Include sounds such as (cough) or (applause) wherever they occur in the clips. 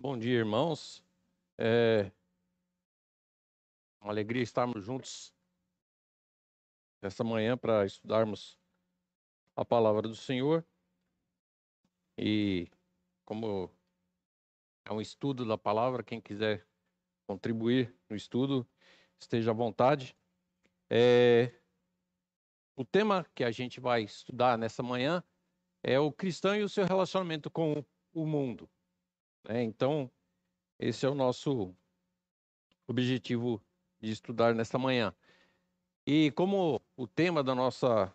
Bom dia, irmãos. É uma alegria estarmos juntos essa manhã para estudarmos a palavra do Senhor. E como é um estudo da palavra, quem quiser contribuir no estudo, esteja à vontade. É, o tema que a gente vai estudar nessa manhã é o cristão e o seu relacionamento com o mundo. Né? Então, esse é o nosso objetivo de estudar nesta manhã. E como o tema da nossa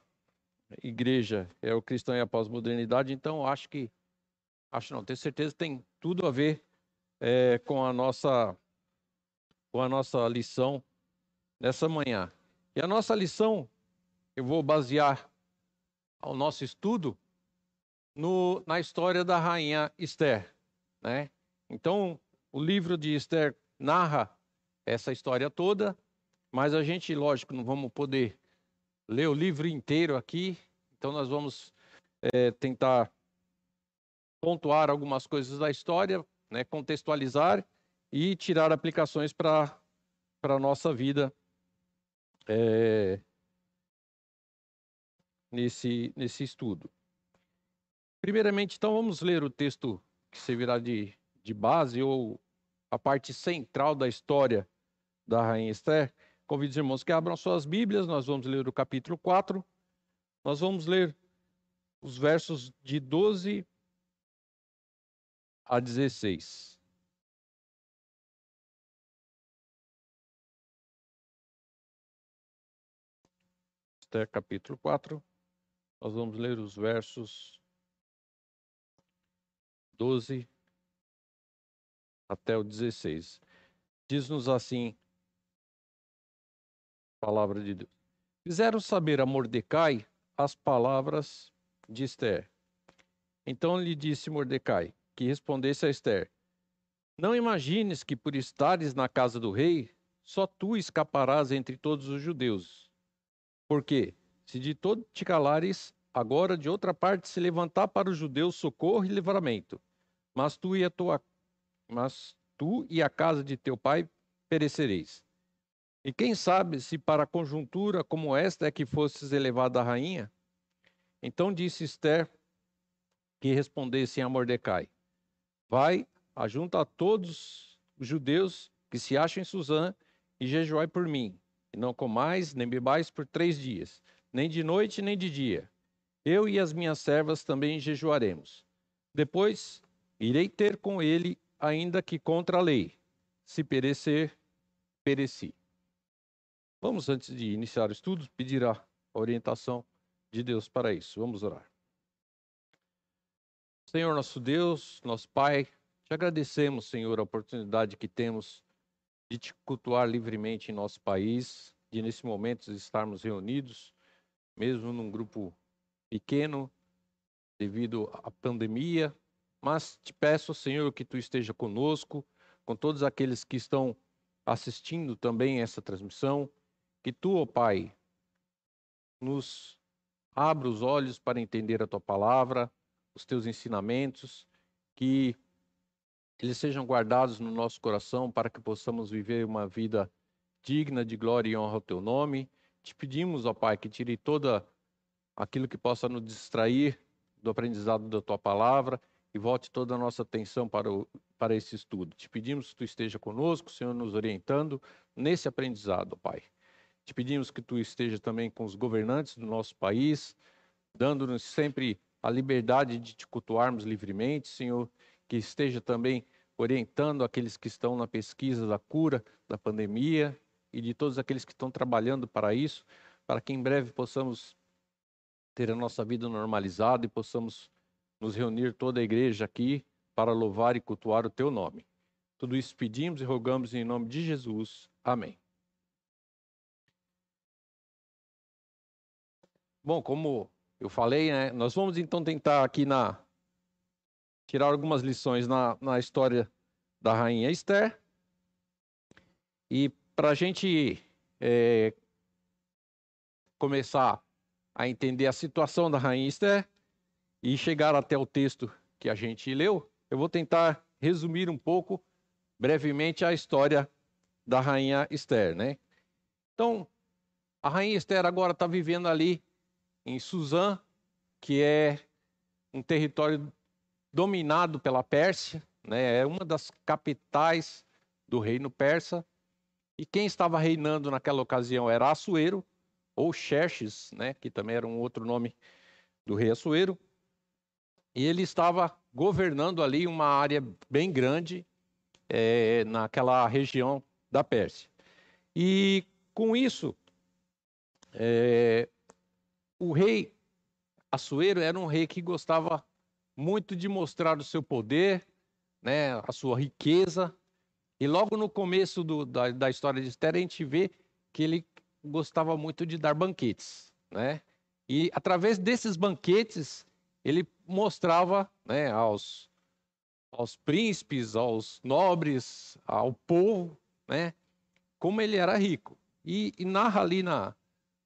igreja é o cristão e a pós-modernidade, então acho que, acho não, tenho certeza tem tudo a ver é, com a nossa com a nossa lição nessa manhã. E a nossa lição, eu vou basear o nosso estudo no, na história da rainha Esther. Né? Então, o livro de Esther narra essa história toda, mas a gente, lógico, não vamos poder ler o livro inteiro aqui, então nós vamos é, tentar pontuar algumas coisas da história, né, contextualizar e tirar aplicações para a nossa vida é, nesse, nesse estudo. Primeiramente, então, vamos ler o texto que servirá de, de base ou a parte central da história da Rainha Esther. Convido os irmãos que abram suas Bíblias, nós vamos ler o capítulo 4. Nós vamos ler os versos de 12 a 16. Esther capítulo 4. Nós vamos ler os versos 12 até o 16. Diz-nos assim a palavra de Deus. Fizeram saber a Mordecai as palavras de Esther. Então lhe disse Mordecai que respondesse a Esther: Não imagines que por estares na casa do rei, só tu escaparás entre todos os judeus. Porque, se de todo te calares, agora de outra parte se levantar para os judeus socorro e livramento. Mas tu e a tua mas tu e a casa de teu pai perecereis. E quem sabe se para conjuntura como esta é que fosses elevada a rainha? Então disse Esther que respondessem a Mordecai: Vai, ajunta a todos os judeus que se acham em Suzã e jejuai por mim, e não comais nem bebais por três dias, nem de noite nem de dia. Eu e as minhas servas também jejuaremos. Depois irei ter com ele ainda que contra a lei. Se perecer, pereci. Vamos, antes de iniciar o estudo, pedir a orientação de Deus para isso. Vamos orar. Senhor nosso Deus, nosso Pai, te agradecemos, Senhor, a oportunidade que temos de te cultuar livremente em nosso país, de nesse momento estarmos reunidos, mesmo num grupo pequeno, devido à pandemia, mas te peço, Senhor, que tu esteja conosco, com todos aqueles que estão assistindo também essa transmissão, que tu, ó Pai, nos abra os olhos para entender a tua palavra, os teus ensinamentos, que eles sejam guardados no nosso coração para que possamos viver uma vida digna de glória e honra ao teu nome. Te pedimos, ó Pai, que tire toda aquilo que possa nos distrair do aprendizado da tua palavra e volte toda a nossa atenção para, o, para esse estudo. Te pedimos que tu esteja conosco, Senhor, nos orientando nesse aprendizado, Pai. Te pedimos que tu esteja também com os governantes do nosso país, dando-nos sempre a liberdade de te cultuarmos livremente, Senhor, que esteja também orientando aqueles que estão na pesquisa da cura da pandemia e de todos aqueles que estão trabalhando para isso, para que em breve possamos ter a nossa vida normalizada e possamos nos reunir toda a igreja aqui para louvar e cultuar o teu nome. Tudo isso pedimos e rogamos em nome de Jesus. Amém. Bom, como eu falei, né, nós vamos então tentar aqui na tirar algumas lições na, na história da rainha Esther. E para a gente é, começar a entender a situação da rainha Esther, e chegar até o texto que a gente leu, eu vou tentar resumir um pouco, brevemente, a história da rainha Esther, né? Então, a rainha Esther agora está vivendo ali em Suzã, que é um território dominado pela Pérsia, né? É uma das capitais do reino persa. E quem estava reinando naquela ocasião era Assuero, ou Xerxes, né? Que também era um outro nome do rei Assuero. E ele estava governando ali uma área bem grande é, naquela região da Pérsia. E com isso, é, o rei Assuero era um rei que gostava muito de mostrar o seu poder, né, a sua riqueza. E logo no começo do, da, da história de Esther, a gente vê que ele gostava muito de dar banquetes. Né? E através desses banquetes, ele mostrava né, aos, aos príncipes, aos nobres, ao povo, né, como ele era rico. E, e narra ali na,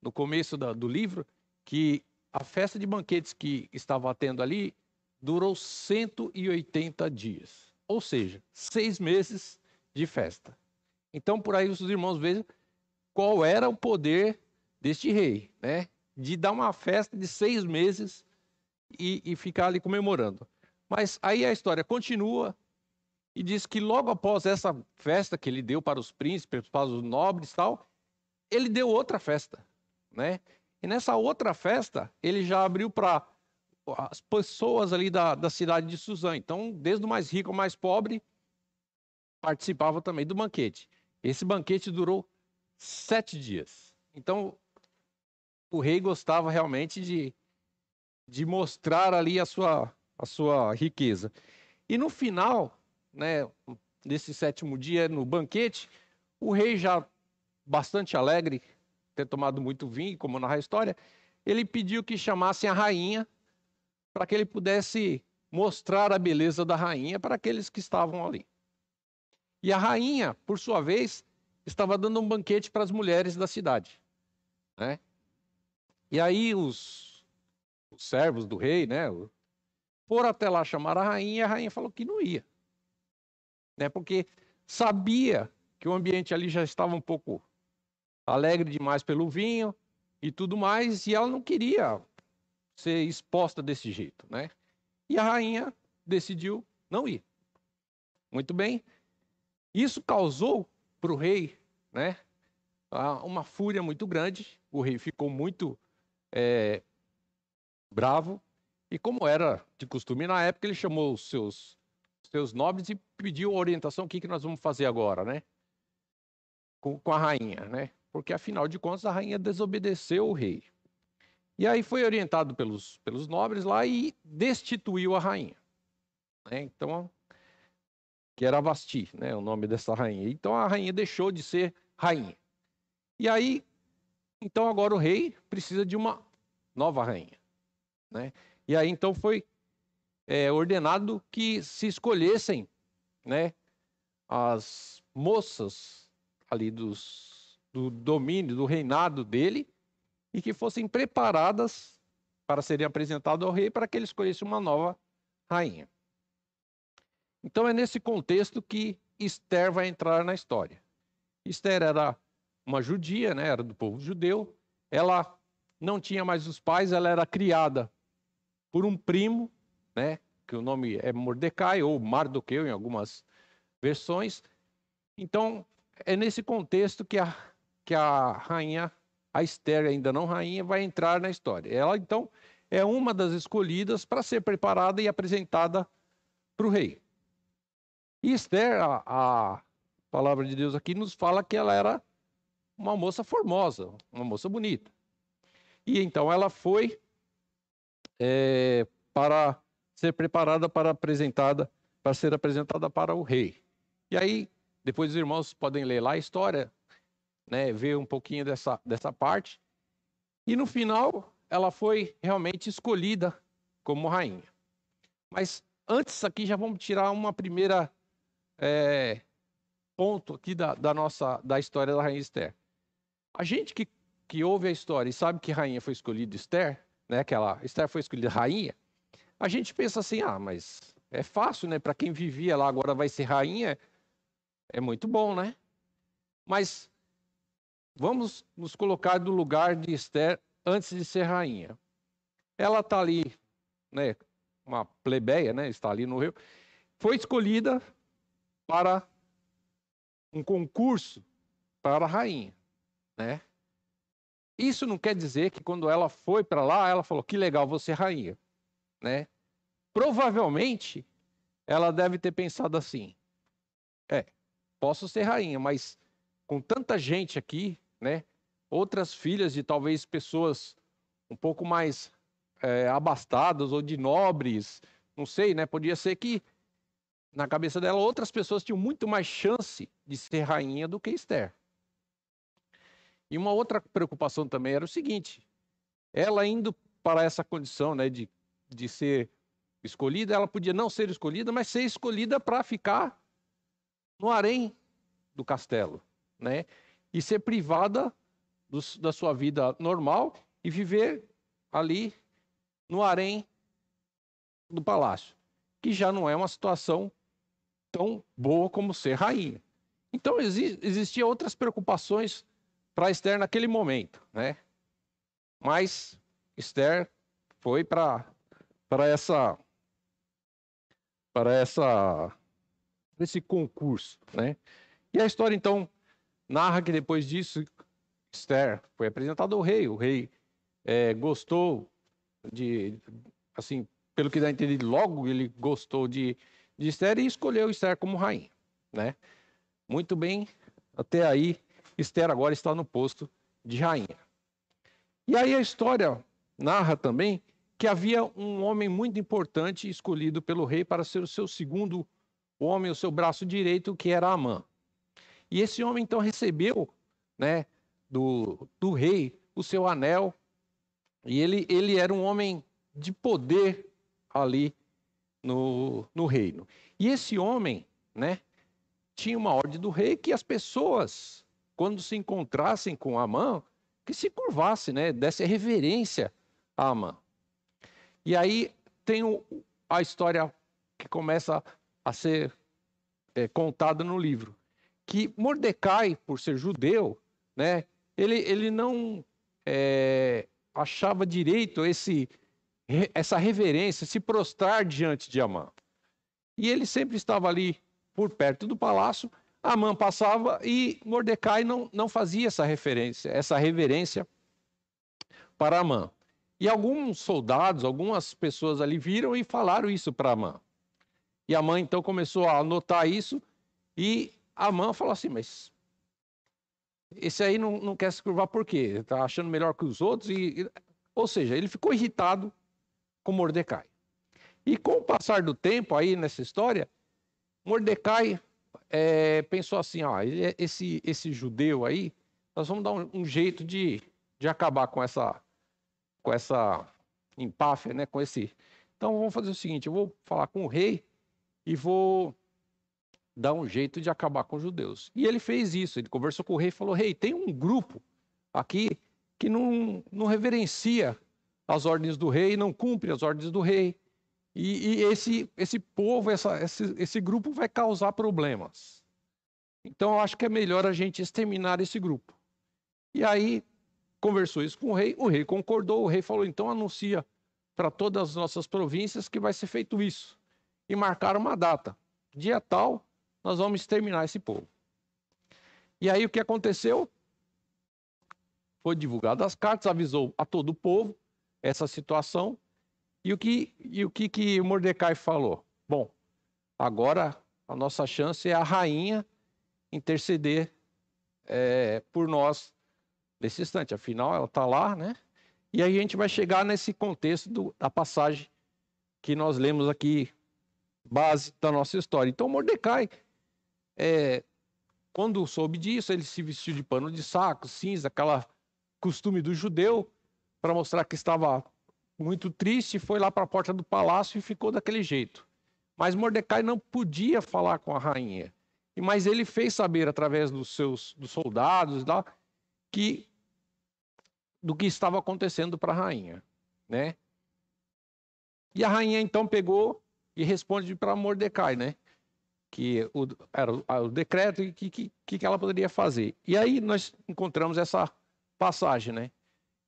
no começo da, do livro que a festa de banquetes que estava tendo ali durou 180 dias, ou seja, seis meses de festa. Então, por aí os irmãos vejam qual era o poder deste rei, né? De dar uma festa de seis meses e, e ficar ali comemorando. Mas aí a história continua e diz que logo após essa festa que ele deu para os príncipes, para os nobres e tal, ele deu outra festa, né? E nessa outra festa, ele já abriu para as pessoas ali da, da cidade de Suzã. Então, desde o mais rico ao mais pobre, participavam também do banquete. Esse banquete durou sete dias. Então, o rei gostava realmente de de mostrar ali a sua, a sua riqueza. E no final, né, desse sétimo dia, no banquete, o rei já bastante alegre, ter tomado muito vinho, como narra a história, ele pediu que chamassem a rainha para que ele pudesse mostrar a beleza da rainha para aqueles que estavam ali. E a rainha, por sua vez, estava dando um banquete para as mulheres da cidade. Né? E aí os os servos do rei, né? Foram até lá chamar a rainha e a rainha falou que não ia. Né? Porque sabia que o ambiente ali já estava um pouco alegre demais pelo vinho e tudo mais, e ela não queria ser exposta desse jeito, né? E a rainha decidiu não ir. Muito bem. Isso causou para o rei, né, uma fúria muito grande. O rei ficou muito é, bravo. E como era de costume na época, ele chamou os seus, seus nobres e pediu orientação: o que, que nós vamos fazer agora, né? Com, com a rainha, né? Porque afinal de contas a rainha desobedeceu o rei. E aí foi orientado pelos, pelos nobres lá e destituiu a rainha. Né? Então, que era Vasti, né? O nome dessa rainha. Então a rainha deixou de ser rainha. E aí, então agora o rei precisa de uma nova rainha. Né? E aí então foi é, ordenado que se escolhessem né, as moças ali dos, do domínio, do reinado dele, e que fossem preparadas para serem apresentadas ao rei para que ele escolhesse uma nova rainha. Então é nesse contexto que Esther vai entrar na história. Esther era uma judia, né, era do povo judeu. Ela não tinha mais os pais, ela era criada por um primo, né, que o nome é Mordecai ou Mardoqueu em algumas versões. Então, é nesse contexto que a, que a rainha, a Esther, ainda não rainha, vai entrar na história. Ela, então, é uma das escolhidas para ser preparada e apresentada para o rei. E Esther, a, a palavra de Deus aqui nos fala que ela era uma moça formosa, uma moça bonita. E então ela foi é, para ser preparada para apresentada para ser apresentada para o rei. E aí depois os irmãos podem ler lá a história, né, ver um pouquinho dessa dessa parte. E no final ela foi realmente escolhida como rainha. Mas antes aqui já vamos tirar uma primeira é, ponto aqui da, da, nossa da história da rainha Esther. A gente que, que ouve a história e sabe que rainha foi escolhida Esther, né, que ela, Esther foi escolhida rainha, a gente pensa assim, ah, mas É fácil, né? Para quem vivia lá, agora vai ser rainha, é muito bom, né? Mas vamos nos colocar no lugar de Esther antes de ser rainha. Ela está ali, né? Uma plebeia, né? Está ali no rio. Foi escolhida para um concurso para a rainha, né? Isso não quer dizer que quando ela foi para lá, ela falou que legal você rainha, né? Provavelmente ela deve ter pensado assim: é, posso ser rainha, mas com tanta gente aqui, né? Outras filhas de talvez pessoas um pouco mais é, abastadas ou de nobres, não sei, né? Podia ser que na cabeça dela outras pessoas tinham muito mais chance de ser rainha do que Esther. E uma outra preocupação também era o seguinte: ela indo para essa condição né, de, de ser escolhida, ela podia não ser escolhida, mas ser escolhida para ficar no harém do castelo, né? E ser privada do, da sua vida normal e viver ali no harém do palácio, que já não é uma situação tão boa como ser rainha. Então exi existiam outras preocupações para Esther naquele momento, né? Mas Esther foi para para essa para essa esse concurso, né? E a história então narra que depois disso Esther foi apresentada ao rei, o rei é, gostou de assim pelo que dá a entender logo ele gostou de, de Esther e escolheu Esther como rainha, né? Muito bem, até aí Esther agora está no posto de rainha. E aí a história narra também que havia um homem muito importante escolhido pelo rei para ser o seu segundo homem, o seu braço direito, que era Amã. E esse homem então recebeu, né, do, do rei o seu anel, e ele, ele era um homem de poder ali no, no reino. E esse homem, né, tinha uma ordem do rei que as pessoas quando se encontrassem com Amã, que se curvasse, né? Desse reverência a Amã. E aí tem o, a história que começa a ser é, contada no livro, que Mordecai, por ser judeu, né? Ele, ele não é, achava direito esse, essa reverência, se prostrar diante de Amã. E ele sempre estava ali por perto do palácio, Amã passava e Mordecai não, não fazia essa referência, essa reverência para Amã. E alguns soldados, algumas pessoas ali viram e falaram isso para Amã. E Amã então começou a notar isso e Amã falou assim, mas esse aí não, não quer se curvar por quê? Está achando melhor que os outros? E, e, ou seja, ele ficou irritado com Mordecai. E com o passar do tempo aí nessa história, Mordecai é, pensou assim: ó, é, esse, esse judeu aí, nós vamos dar um, um, jeito de, de acabar com essa, com essa empáfia, né? Com esse. Então vamos fazer o seguinte: eu vou falar com o rei e vou dar um jeito de acabar com os judeus. E ele fez isso. Ele conversou com o rei e falou: Rei, tem um grupo aqui que não, não reverencia as ordens do rei, não cumpre as ordens do rei. E, e esse, esse povo, essa, esse, esse grupo vai causar problemas. Então, eu acho que é melhor a gente exterminar esse grupo. E aí, conversou isso com o rei, o rei concordou, o rei falou: então anuncia para todas as nossas províncias que vai ser feito isso. E marcaram uma data. Dia tal, nós vamos exterminar esse povo. E aí o que aconteceu? Foi divulgado as cartas, avisou a todo o povo essa situação. E o que, e o que, que Mordecai falou? Bom, agora a nossa chance é a rainha interceder é, por nós nesse instante. Afinal, ela está lá, né? E a gente vai chegar nesse contexto do, da passagem que nós lemos aqui, base da nossa história. Então, Mordecai, é, quando soube disso, ele se vestiu de pano de saco, cinza, aquela costume do judeu, para mostrar que estava muito triste, foi lá para a porta do palácio e ficou daquele jeito. Mas Mordecai não podia falar com a rainha. Mas ele fez saber através dos seus dos soldados lá que do que estava acontecendo para a rainha, né? E a rainha então pegou e responde para Mordecai, né? Que o, era o, o decreto e o que, que, que ela poderia fazer. E aí nós encontramos essa passagem, né?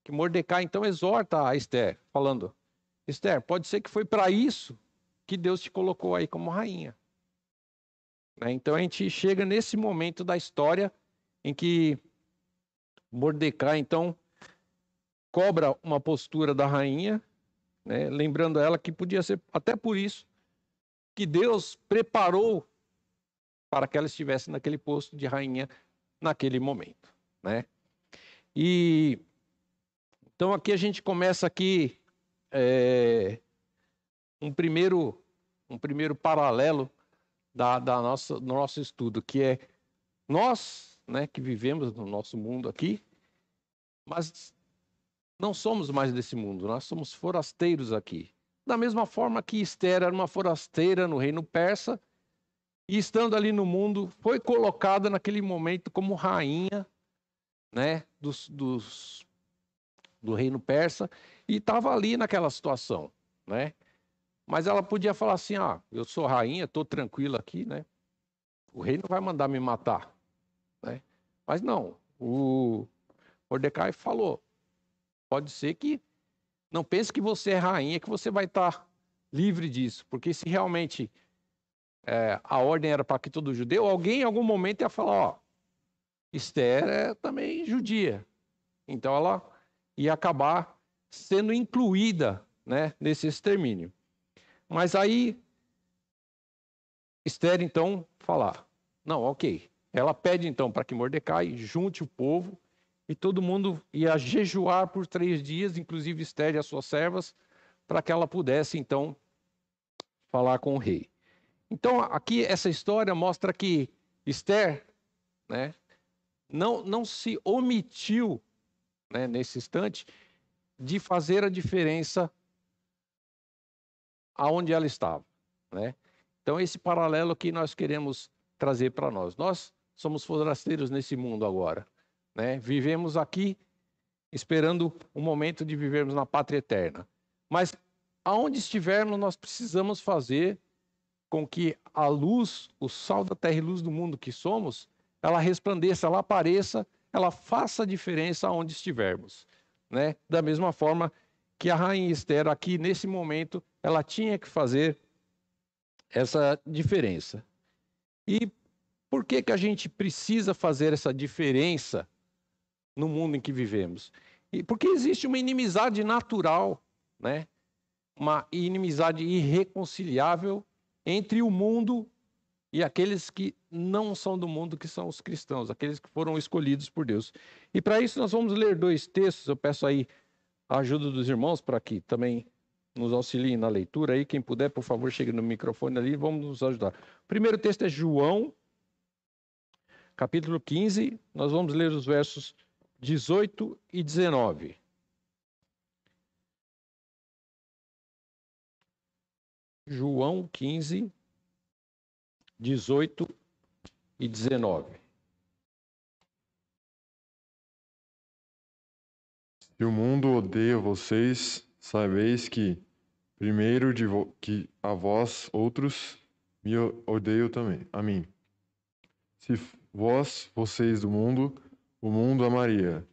Que Mordecai então exorta a Esther, falando: Esther, pode ser que foi para isso que Deus te colocou aí como rainha. Né? Então a gente chega nesse momento da história em que Mordecai então cobra uma postura da rainha, né? lembrando ela que podia ser até por isso que Deus preparou para que ela estivesse naquele posto de rainha naquele momento, né? E então aqui a gente começa aqui é, um primeiro um primeiro paralelo da, da nossa do nosso estudo que é nós, né, que vivemos no nosso mundo aqui, mas não somos mais desse mundo, nós somos forasteiros aqui. Da mesma forma que Esther era uma forasteira no reino persa, e estando ali no mundo, foi colocada naquele momento como rainha né, dos, dos, do reino persa, e estava ali naquela situação. Né? Mas ela podia falar assim: ah, eu sou rainha, estou tranquila aqui, né? o rei não vai mandar me matar. Né? Mas não, o Mordecai falou: pode ser que não pense que você é rainha, que você vai estar livre disso, porque se realmente é, a ordem era para que todo judeu, alguém em algum momento ia falar, ó, Esther é também judia. Então ela ia acabar sendo incluída né, nesse extermínio. Mas aí Esther então falar, não, ok. Ela pede então para que Mordecai junte o povo e todo mundo ia jejuar por três dias, inclusive Esther e as suas servas, para que ela pudesse, então, falar com o rei. Então, aqui, essa história mostra que Esther né, não, não se omitiu, né, nesse instante, de fazer a diferença aonde ela estava. Né? Então, esse paralelo que nós queremos trazer para nós. Nós somos forasteiros nesse mundo agora. Né? Vivemos aqui esperando o momento de vivermos na pátria eterna. Mas aonde estivermos, nós precisamos fazer com que a luz, o sal da terra e luz do mundo que somos, ela resplandeça, ela apareça, ela faça diferença aonde estivermos. Né? Da mesma forma que a rainha Esther, aqui nesse momento, ela tinha que fazer essa diferença. E por que, que a gente precisa fazer essa diferença no mundo em que vivemos. E porque existe uma inimizade natural, né? uma inimizade irreconciliável entre o mundo e aqueles que não são do mundo, que são os cristãos, aqueles que foram escolhidos por Deus. E para isso nós vamos ler dois textos. Eu peço aí a ajuda dos irmãos para que também nos auxiliem na leitura aí. Quem puder, por favor, chegue no microfone ali vamos nos ajudar. O primeiro texto é João, capítulo 15. Nós vamos ler os versos 18 e 19. João 15, 18 e 19. Se o mundo odeia vocês, sabeis que, primeiro de que a vós outros, me odeio também, a mim. Se vós, vocês do mundo, o mundo amaria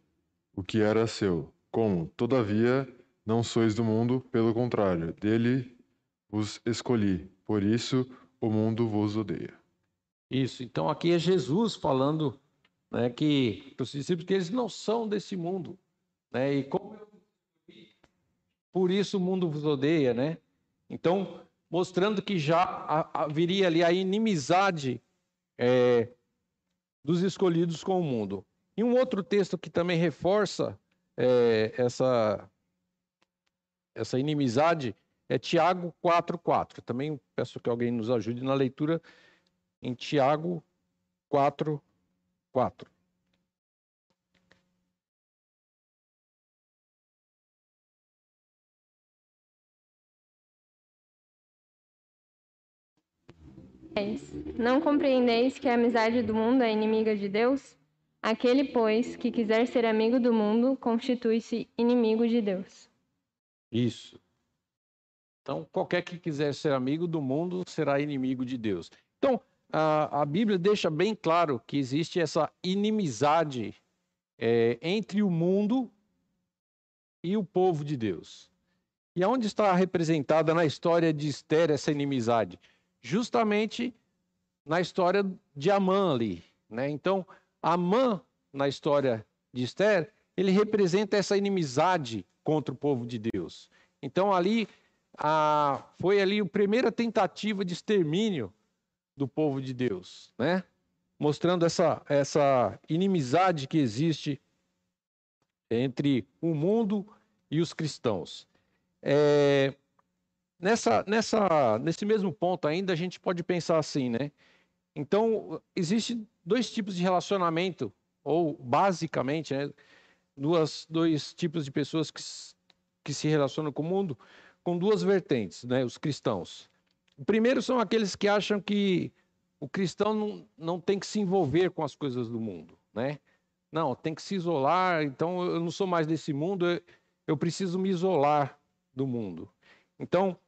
o que era seu. Como, todavia, não sois do mundo, pelo contrário, dele vos escolhi. Por isso o mundo vos odeia. Isso. Então aqui é Jesus falando, né, que os discípulos que eles não são desse mundo, né? E como eu por isso o mundo vos odeia, né? Então mostrando que já haveria ali a inimizade é, dos escolhidos com o mundo. E um outro texto que também reforça é, essa, essa inimizade é Tiago 4,4. Também peço que alguém nos ajude na leitura em Tiago 4, 4. Não compreendeis que a amizade do mundo é inimiga de Deus? Aquele, pois, que quiser ser amigo do mundo, constitui-se inimigo de Deus. Isso. Então, qualquer que quiser ser amigo do mundo será inimigo de Deus. Então, a, a Bíblia deixa bem claro que existe essa inimizade é, entre o mundo e o povo de Deus. E aonde está representada na história de Esther essa inimizade? Justamente na história de Amã ali. Né? Então, Amã, na história de Esther, ele representa essa inimizade contra o povo de Deus. Então, ali, a, foi ali a primeira tentativa de extermínio do povo de Deus, né? mostrando essa, essa inimizade que existe entre o mundo e os cristãos. É, nessa, nessa, nesse mesmo ponto ainda, a gente pode pensar assim, né? Então, existem dois tipos de relacionamento, ou basicamente, né, duas, dois tipos de pessoas que, que se relacionam com o mundo, com duas vertentes, né, os cristãos. O primeiro são aqueles que acham que o cristão não, não tem que se envolver com as coisas do mundo, né? Não, tem que se isolar, então eu não sou mais desse mundo, eu, eu preciso me isolar do mundo. Então,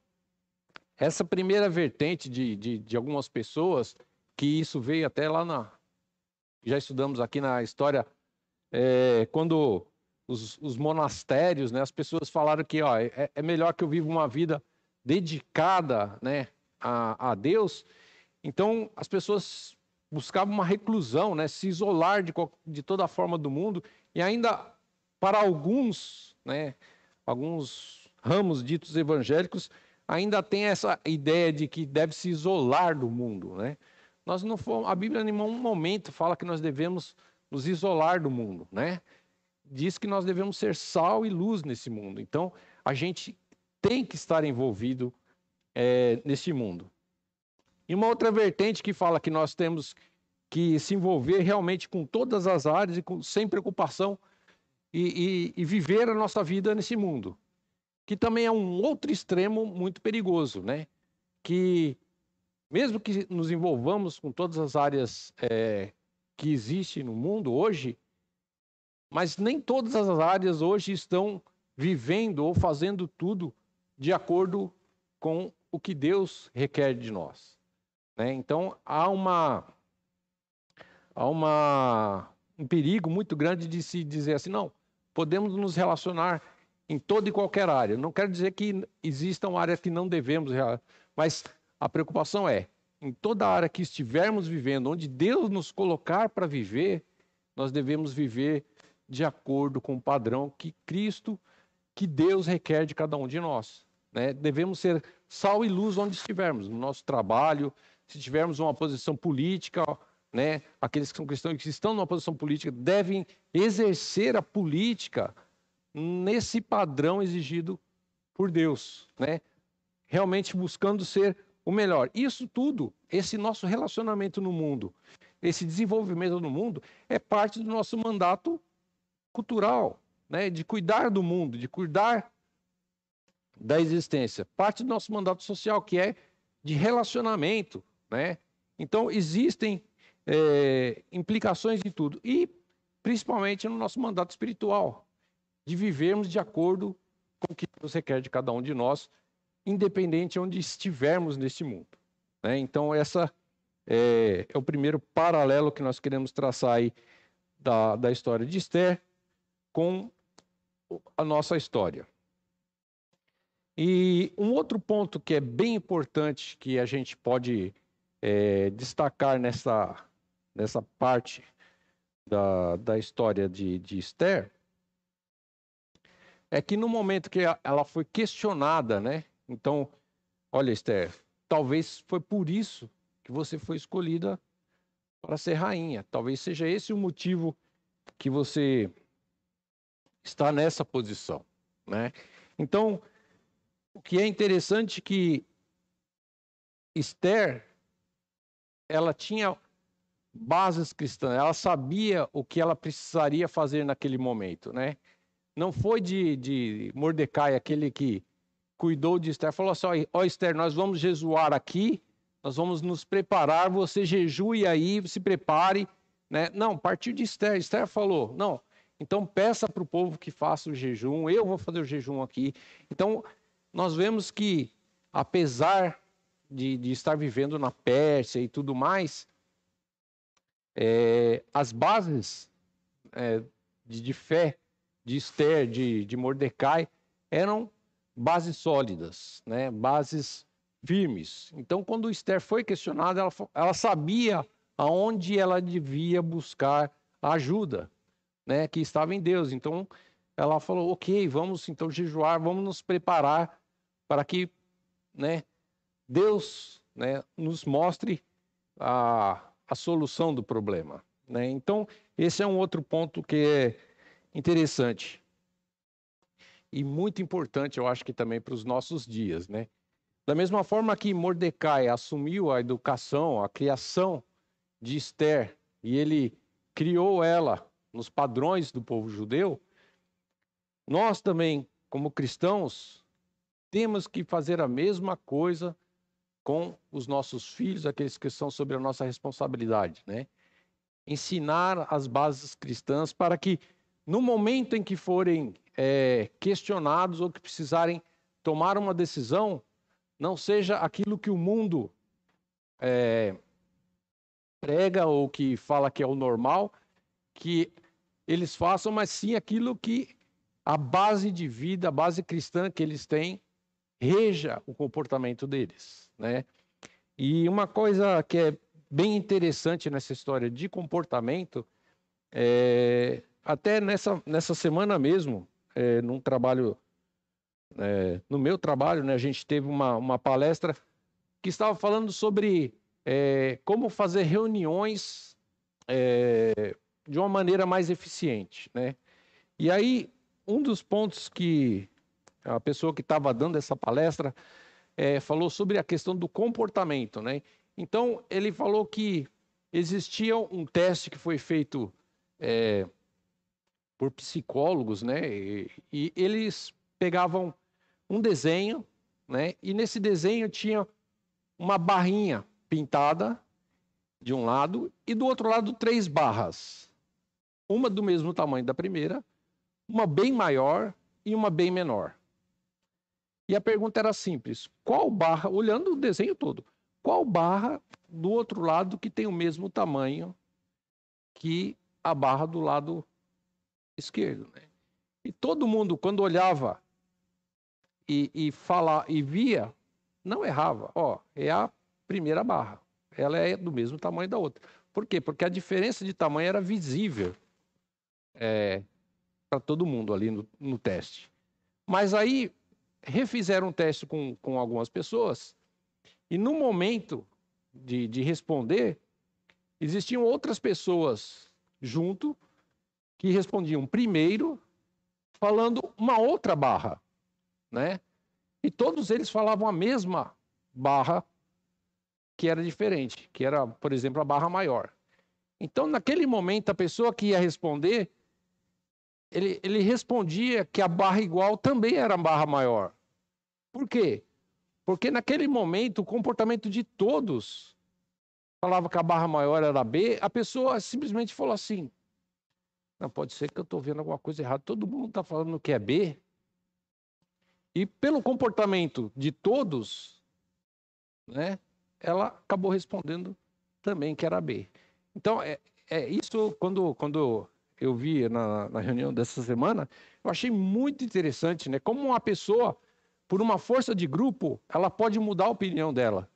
essa primeira vertente de, de, de algumas pessoas, que isso veio até lá na. Já estudamos aqui na história, é, quando os, os, monastérios, né, as pessoas falaram que ó, é, é, melhor que eu viva uma vida dedicada né, a, a Deus. Então, as pessoas buscavam uma reclusão, né, se isolar de, de toda a forma do mundo, e ainda para alguns, né, alguns ramos ditos evangélicos, ainda tem essa ideia de que deve se isolar do mundo, né? Nós não fomos, a Bíblia em nenhum momento fala que nós devemos nos isolar do mundo, né? Diz que nós devemos ser sal e luz nesse mundo. Então, a gente tem que estar envolvido é, nesse mundo. E uma outra vertente que fala que nós temos que se envolver realmente com todas as áreas e com, sem preocupação e, e, e viver a nossa vida nesse mundo. Que também é um outro extremo muito perigoso, né? Que mesmo que nos envolvamos com todas as áreas é, que existem no mundo hoje, mas nem todas as áreas hoje estão vivendo ou fazendo tudo de acordo com o que Deus requer de nós. Né? Então há uma há uma um perigo muito grande de se dizer assim, não, podemos nos relacionar em toda e qualquer área. Não quero dizer que existam áreas que não devemos, mas a preocupação é, em toda área que estivermos vivendo, onde Deus nos colocar para viver, nós devemos viver de acordo com o padrão que Cristo, que Deus requer de cada um de nós. Né? Devemos ser sal e luz onde estivermos, no nosso trabalho, se tivermos uma posição política, né, aqueles que são cristãos que estão numa posição política devem exercer a política nesse padrão exigido por Deus, né? Realmente buscando ser o melhor. Isso tudo, esse nosso relacionamento no mundo, esse desenvolvimento no mundo é parte do nosso mandato cultural, né, de cuidar do mundo, de cuidar da existência. Parte do nosso mandato social que é de relacionamento, né? Então, existem é, implicações de tudo. E, principalmente, no nosso mandato espiritual, de vivermos de acordo com o que Deus requer de cada um de nós, independente de onde estivermos neste mundo. Né? Então, essa é, é, o primeiro paralelo que nós queremos traçar aí da, da história de Esther com a nossa história. E um outro ponto que é bem importante que a gente pode é, destacar nessa, nessa parte da, da história de, de Esther é que no momento que ela foi questionada, né? Então, olha, Esther, talvez foi por isso que você foi escolhida para ser rainha. Talvez seja esse o motivo que você está nessa posição, né? Então, o que é interessante é que Esther ela tinha bases cristãs, ela sabia o que ela precisaria fazer naquele momento, né? Não foi de, de Mordecai, aquele que cuidou de Esther, falou assim, ó oh, Esther, nós vamos jejuar aqui, nós vamos nos preparar, você jejue aí, se prepare, né? Não, partiu de Esther, Esther falou, não, então peça para o povo que faça o jejum, eu vou fazer o jejum aqui. Então, nós vemos que apesar de, de estar vivendo na Pérsia e tudo mais, é, as bases é, de, de, fé de Esther, de, de Mordecai, eram bases sólidas, né? bases firmes. Então, quando Esther foi questionada, ela, ela sabia aonde ela devia buscar ajuda, né? que estava em Deus. Então, ela falou: ok, vamos então jejuar, vamos nos preparar para que né, Deus né, nos mostre a, a solução do problema. Né? Então, esse é um outro ponto que é interessante e muito importante, eu acho que também para os nossos dias. Né? Da mesma forma que Mordecai assumiu a educação, a criação de Esther, e ele criou ela nos padrões do povo judeu, nós também, como cristãos, temos que fazer a mesma coisa com os nossos filhos, aqueles que são sobre a nossa responsabilidade, né? Ensinar as bases cristãs para que, no momento em que forem é, questionados ou que precisarem tomar uma decisão, não seja aquilo que o mundo é, prega ou que fala que é o normal, que eles façam, mas sim aquilo que a base de vida, a base cristã que eles têm, reja o comportamento deles, né? E uma coisa que é bem interessante nessa história de comportamento, é, até nessa, nessa semana mesmo, é, num trabalho é, no meu trabalho, né, a gente teve uma, uma palestra que estava falando sobre é, como fazer reuniões é, de uma maneira mais eficiente. Né? E aí, um dos pontos que a pessoa que estava dando essa palestra é, falou sobre a questão do comportamento. Né? Então, ele falou que existia um teste que foi feito é, por psicólogos, né? E, e, eles pegavam um desenho, né? E nesse desenho tinha uma barrinha pintada de um lado e do outro lado três barras. Uma do mesmo tamanho da primeira, uma bem maior e uma bem menor. E a pergunta era simples: qual barra, olhando o desenho todo, qual barra do outro lado que tem o mesmo tamanho que a barra do lado esquerdo? Né? E todo mundo, quando olhava e, e falar e via, não errava. Ó, é a primeira barra. Ela é do mesmo tamanho da outra. Por quê? Porque a diferença de tamanho era visível é, para todo mundo ali no, no, teste. Mas aí refizeram um teste com, com algumas pessoas e no momento de, de responder, existiam outras pessoas junto que respondiam primeiro falando uma outra barra né? E todos eles falavam a mesma barra que era diferente, que era, por exemplo, a barra maior. Então, naquele momento, a pessoa que ia responder, ele, ele respondia que a barra igual também era barra maior. Por quê? Porque naquele momento, o comportamento de todos falava que a barra maior era B, a pessoa simplesmente falou assim: não, pode ser que eu estou vendo alguma coisa errada. Todo mundo está falando que é B. E pelo comportamento de todos, né, ela acabou respondendo também que era B. Então, é, é isso, quando, quando eu vi na, na reunião dessa semana, eu achei muito interessante, né? Como uma pessoa, por uma força de grupo, ela pode mudar a opinião dela.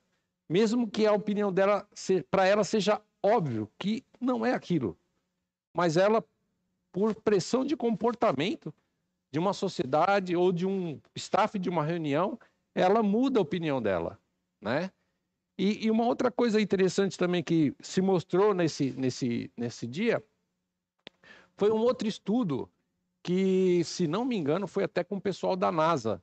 Mesmo que a opinião dela, para ela, seja óbvio que não é aquilo. Mas ela, por pressão de comportamento, de uma sociedade ou de um staff de uma reunião, ela muda a opinião dela, né? E, e, uma outra coisa interessante também que se mostrou nesse, nesse, nesse dia foi um outro estudo que, se não me engano, foi até com o pessoal da NASA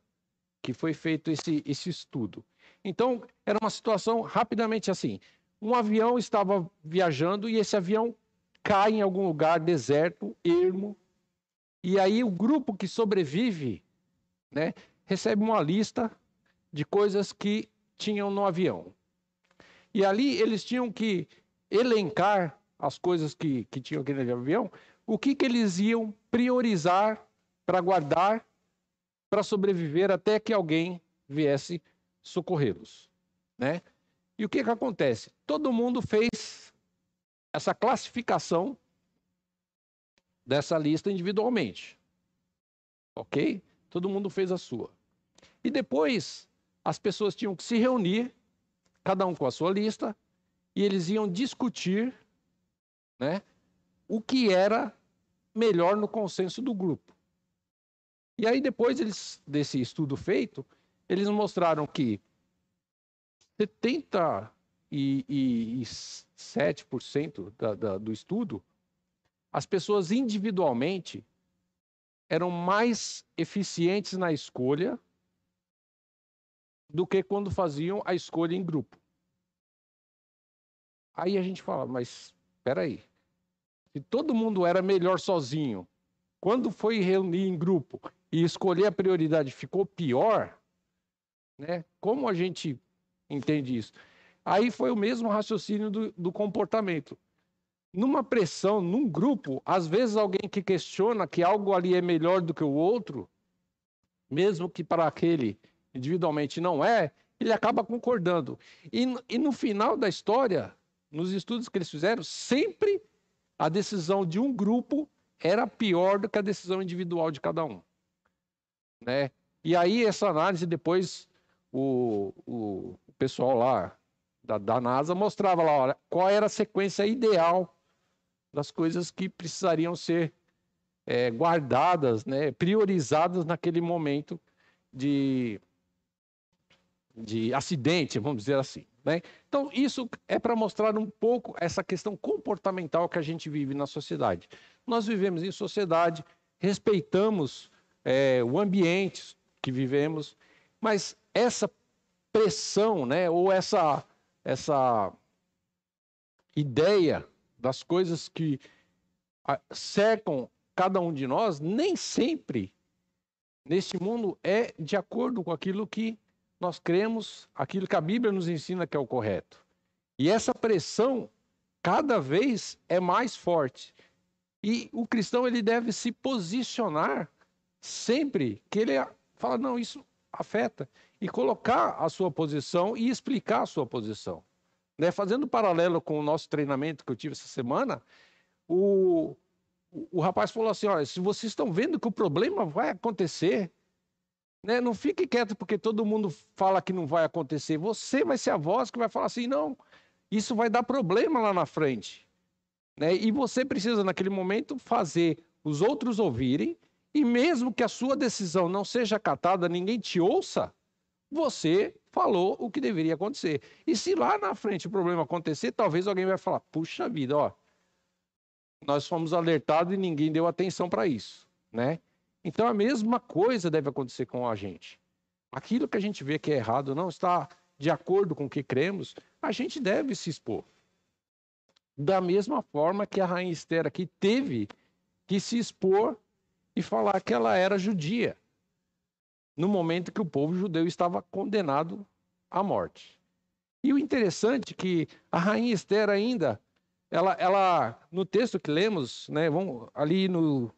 que foi feito esse, esse estudo. Então, era uma situação rapidamente assim: um avião estava viajando e esse avião cai em algum lugar deserto, ermo, e aí o grupo que sobrevive, né, recebe uma lista de coisas que tinham no avião. E ali eles tinham que elencar as coisas que, que tinham aqui no avião, o que, que eles iam priorizar para guardar, para sobreviver até que alguém viesse socorrê-los, né? E o que que acontece? Todo mundo fez essa classificação dessa lista individualmente. OK? Todo mundo fez a sua. E depois as pessoas tinham que se reunir, cada um com a sua lista, e eles iam discutir, né, o que era melhor no consenso do grupo. E aí depois eles desse estudo feito, eles mostraram que 77% da, da, do estudo, as pessoas individualmente eram mais eficientes na escolha do que quando faziam a escolha em grupo. Aí a gente fala, mas espera aí. Se todo mundo era melhor sozinho, quando foi reunir em grupo e escolher a prioridade ficou pior, né? Como a gente entende isso? Aí foi o mesmo raciocínio do, do comportamento. Numa pressão, num grupo, às vezes alguém que questiona que algo ali é melhor do que o outro, mesmo que para aquele individualmente não é, ele acaba concordando. E, e no final da história, nos estudos que eles fizeram, sempre a decisão de um grupo era pior do que a decisão individual de cada um. Né? E aí, essa análise, depois, o, o pessoal lá da, da NASA mostrava lá olha, qual era a sequência ideal das coisas que precisariam ser é, guardadas, né, priorizadas naquele momento de, de acidente, vamos dizer assim. Né? Então, isso é para mostrar um pouco essa questão comportamental que a gente vive na sociedade. Nós vivemos em sociedade, respeitamos é, o ambiente que vivemos, mas essa pressão, né, ou essa, essa ideia das coisas que cercam cada um de nós, nem sempre neste mundo é de acordo com aquilo que nós cremos aquilo que a Bíblia nos ensina que é o correto. E essa pressão cada vez é mais forte. E o cristão ele deve se posicionar sempre que ele fala não, isso afeta e colocar a sua posição e explicar a sua posição. Né? Fazendo paralelo com o nosso treinamento que eu tive essa semana, o, o, rapaz falou assim: olha, se vocês estão vendo que o problema vai acontecer, né? Não fique quieto porque todo mundo fala que não vai acontecer. Você vai ser a voz que vai falar assim: não, isso vai dar problema lá na frente. Né? E você precisa, naquele momento, fazer os outros ouvirem, e mesmo que a sua decisão não seja acatada, ninguém te ouça, você falou o que deveria acontecer. E se lá na frente o problema acontecer, talvez alguém vai falar: puxa vida, ó, nós fomos alertados e ninguém deu atenção para isso, né? Então a mesma coisa deve acontecer com a gente. Aquilo que a gente vê que é errado não está de acordo com o que cremos, a gente deve se expor. Da mesma forma que a rainha Esther aqui teve que se expor e falar que ela era judia, no momento que o povo judeu estava condenado à morte. E o interessante é que a rainha Esther ainda, ela, ela no texto que lemos, né, vamos ali no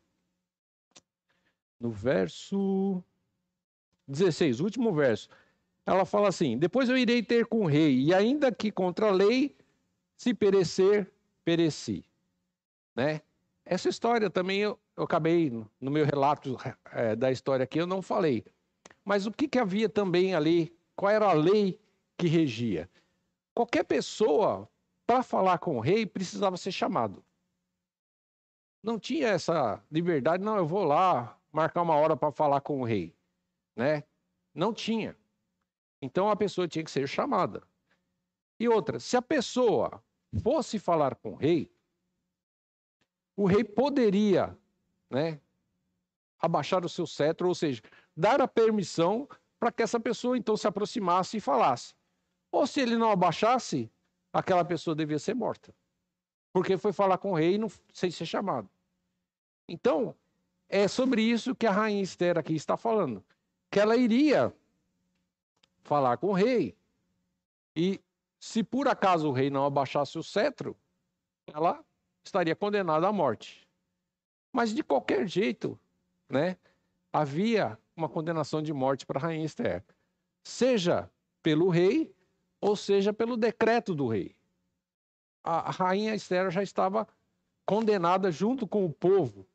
no verso 16, último verso. Ela fala assim: Depois eu irei ter com o rei, e ainda que contra a lei, se perecer, pereci. Né? Essa história também eu, eu acabei, no meu relato é, da história aqui, eu não falei. Mas o que, que havia também ali? Qual era a lei que regia? Qualquer pessoa, para falar com o rei, precisava ser chamado. Não tinha essa liberdade, não, eu vou lá, marcar uma hora para falar com o rei, né? Não tinha. Então a pessoa tinha que ser chamada. E outra, se a pessoa fosse falar com o rei, o rei poderia, né, abaixar o seu cetro, ou seja, dar a permissão para que essa pessoa então se aproximasse e falasse. Ou se ele não abaixasse, aquela pessoa devia ser morta. Porque foi falar com o rei não, sem ser chamado. Então, é sobre isso que a rainha Esther aqui está falando. Que ela iria falar com o rei. E se por acaso o rei não abaixasse o cetro, ela estaria condenada à morte. Mas de qualquer jeito, né, havia uma condenação de morte para a rainha Esther. Seja pelo rei, ou seja pelo decreto do rei. A rainha Esther já estava condenada junto com o povo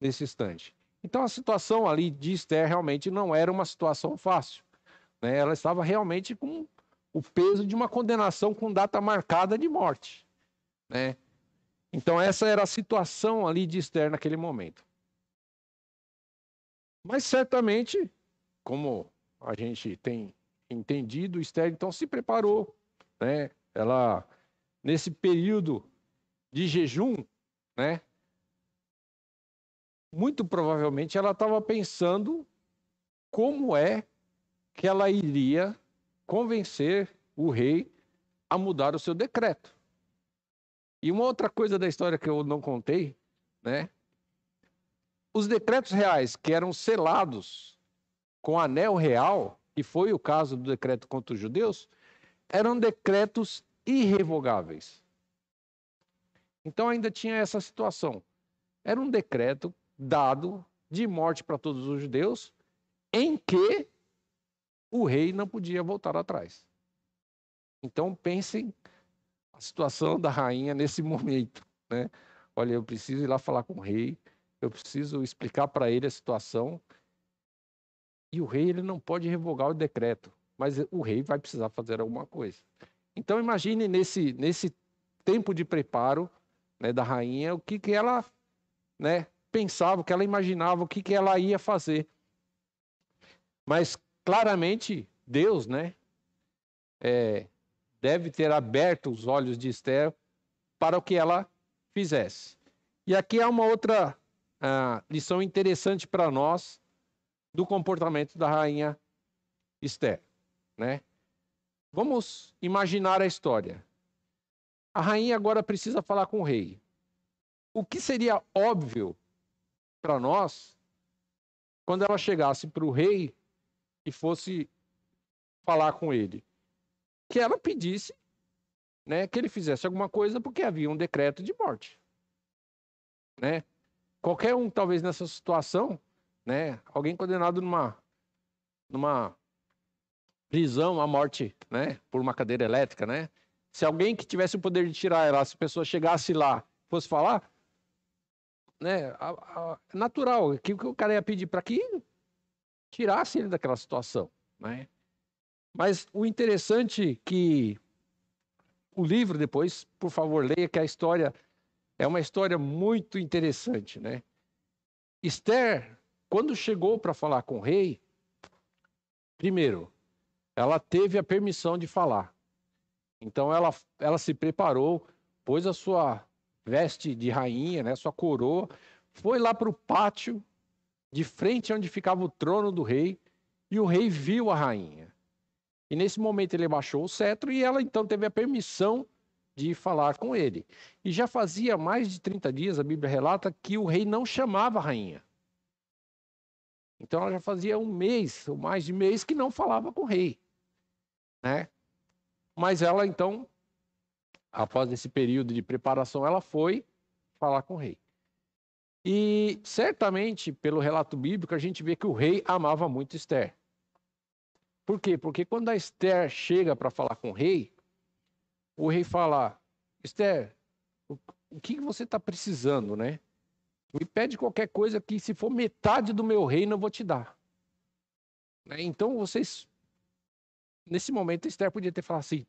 nesse instante. Então a situação ali de Esther realmente não era uma situação fácil. Né? Ela estava realmente com o peso de uma condenação com data marcada de morte. Né? Então essa era a situação ali de Esther naquele momento. Mas certamente, como a gente tem entendido, Esther então se preparou, né? Ela nesse período de jejum, né? Muito provavelmente ela estava pensando como é que ela iria convencer o rei a mudar o seu decreto. E uma outra coisa da história que eu não contei, né? Os decretos reais que eram selados com anel real, e foi o caso do decreto contra os judeus, eram decretos irrevogáveis. Então ainda tinha essa situação. Era um decreto dado de morte para todos os judeus, em que o rei não podia voltar atrás. Então pensem a situação da rainha nesse (laughs) momento, né? Olha, eu preciso ir lá falar com o rei, eu preciso explicar para ele a situação. E o rei ele não pode revogar o decreto, mas o rei vai precisar fazer alguma coisa. Então imagine nesse nesse tempo de preparo né, da rainha o que que ela né, pensava, o que ela imaginava, o que que ela ia fazer. Mas claramente Deus, né, é, deve ter aberto os olhos de Esther para o que ela fizesse. E aqui há uma outra uh, lição interessante para nós do comportamento da rainha Esther, né? Vamos imaginar a história. A rainha agora precisa falar com o rei. O que seria óbvio para nós quando ela chegasse para o rei e fosse falar com ele? Que ela pedisse né, que ele fizesse alguma coisa porque havia um decreto de morte. Né? Qualquer um, talvez, nessa situação, né? Alguém condenado numa, numa prisão à morte, né? Por uma cadeira elétrica, né? Se alguém que tivesse o poder de tirar ela, se a pessoa chegasse lá, fosse falar, né? A, a, natural, o que o cara ia pedir para que tirasse ele daquela situação, né? Mas o interessante é que o livro depois, por favor, leia que a história é uma história muito interessante, né? Esther, quando chegou para falar com o rei, primeiro, ela teve a permissão de falar. Então ela, ela se preparou, pôs a sua veste de rainha, né, sua coroa, foi lá para o pátio, de frente onde ficava o trono do rei, e o rei viu a rainha. E nesse momento ele baixou o cetro e ela então teve a permissão de falar com ele. E já fazia mais de 30 dias, a Bíblia relata, que o rei não chamava a rainha. Então ela já fazia um mês, ou mais de mês, que não falava com o rei. Né? Mas ela, então, após esse período de preparação, ela foi falar com o rei. E certamente, pelo relato bíblico, a gente vê que o rei amava muito Esther. Por quê? Porque quando a Esther chega para falar com o rei, o rei fala: Esther, o, que você está precisando, né? Me pede qualquer coisa que, se for metade do meu reino, eu vou te dar. Né? Então, vocês. Nesse momento, Esther podia ter falado assim: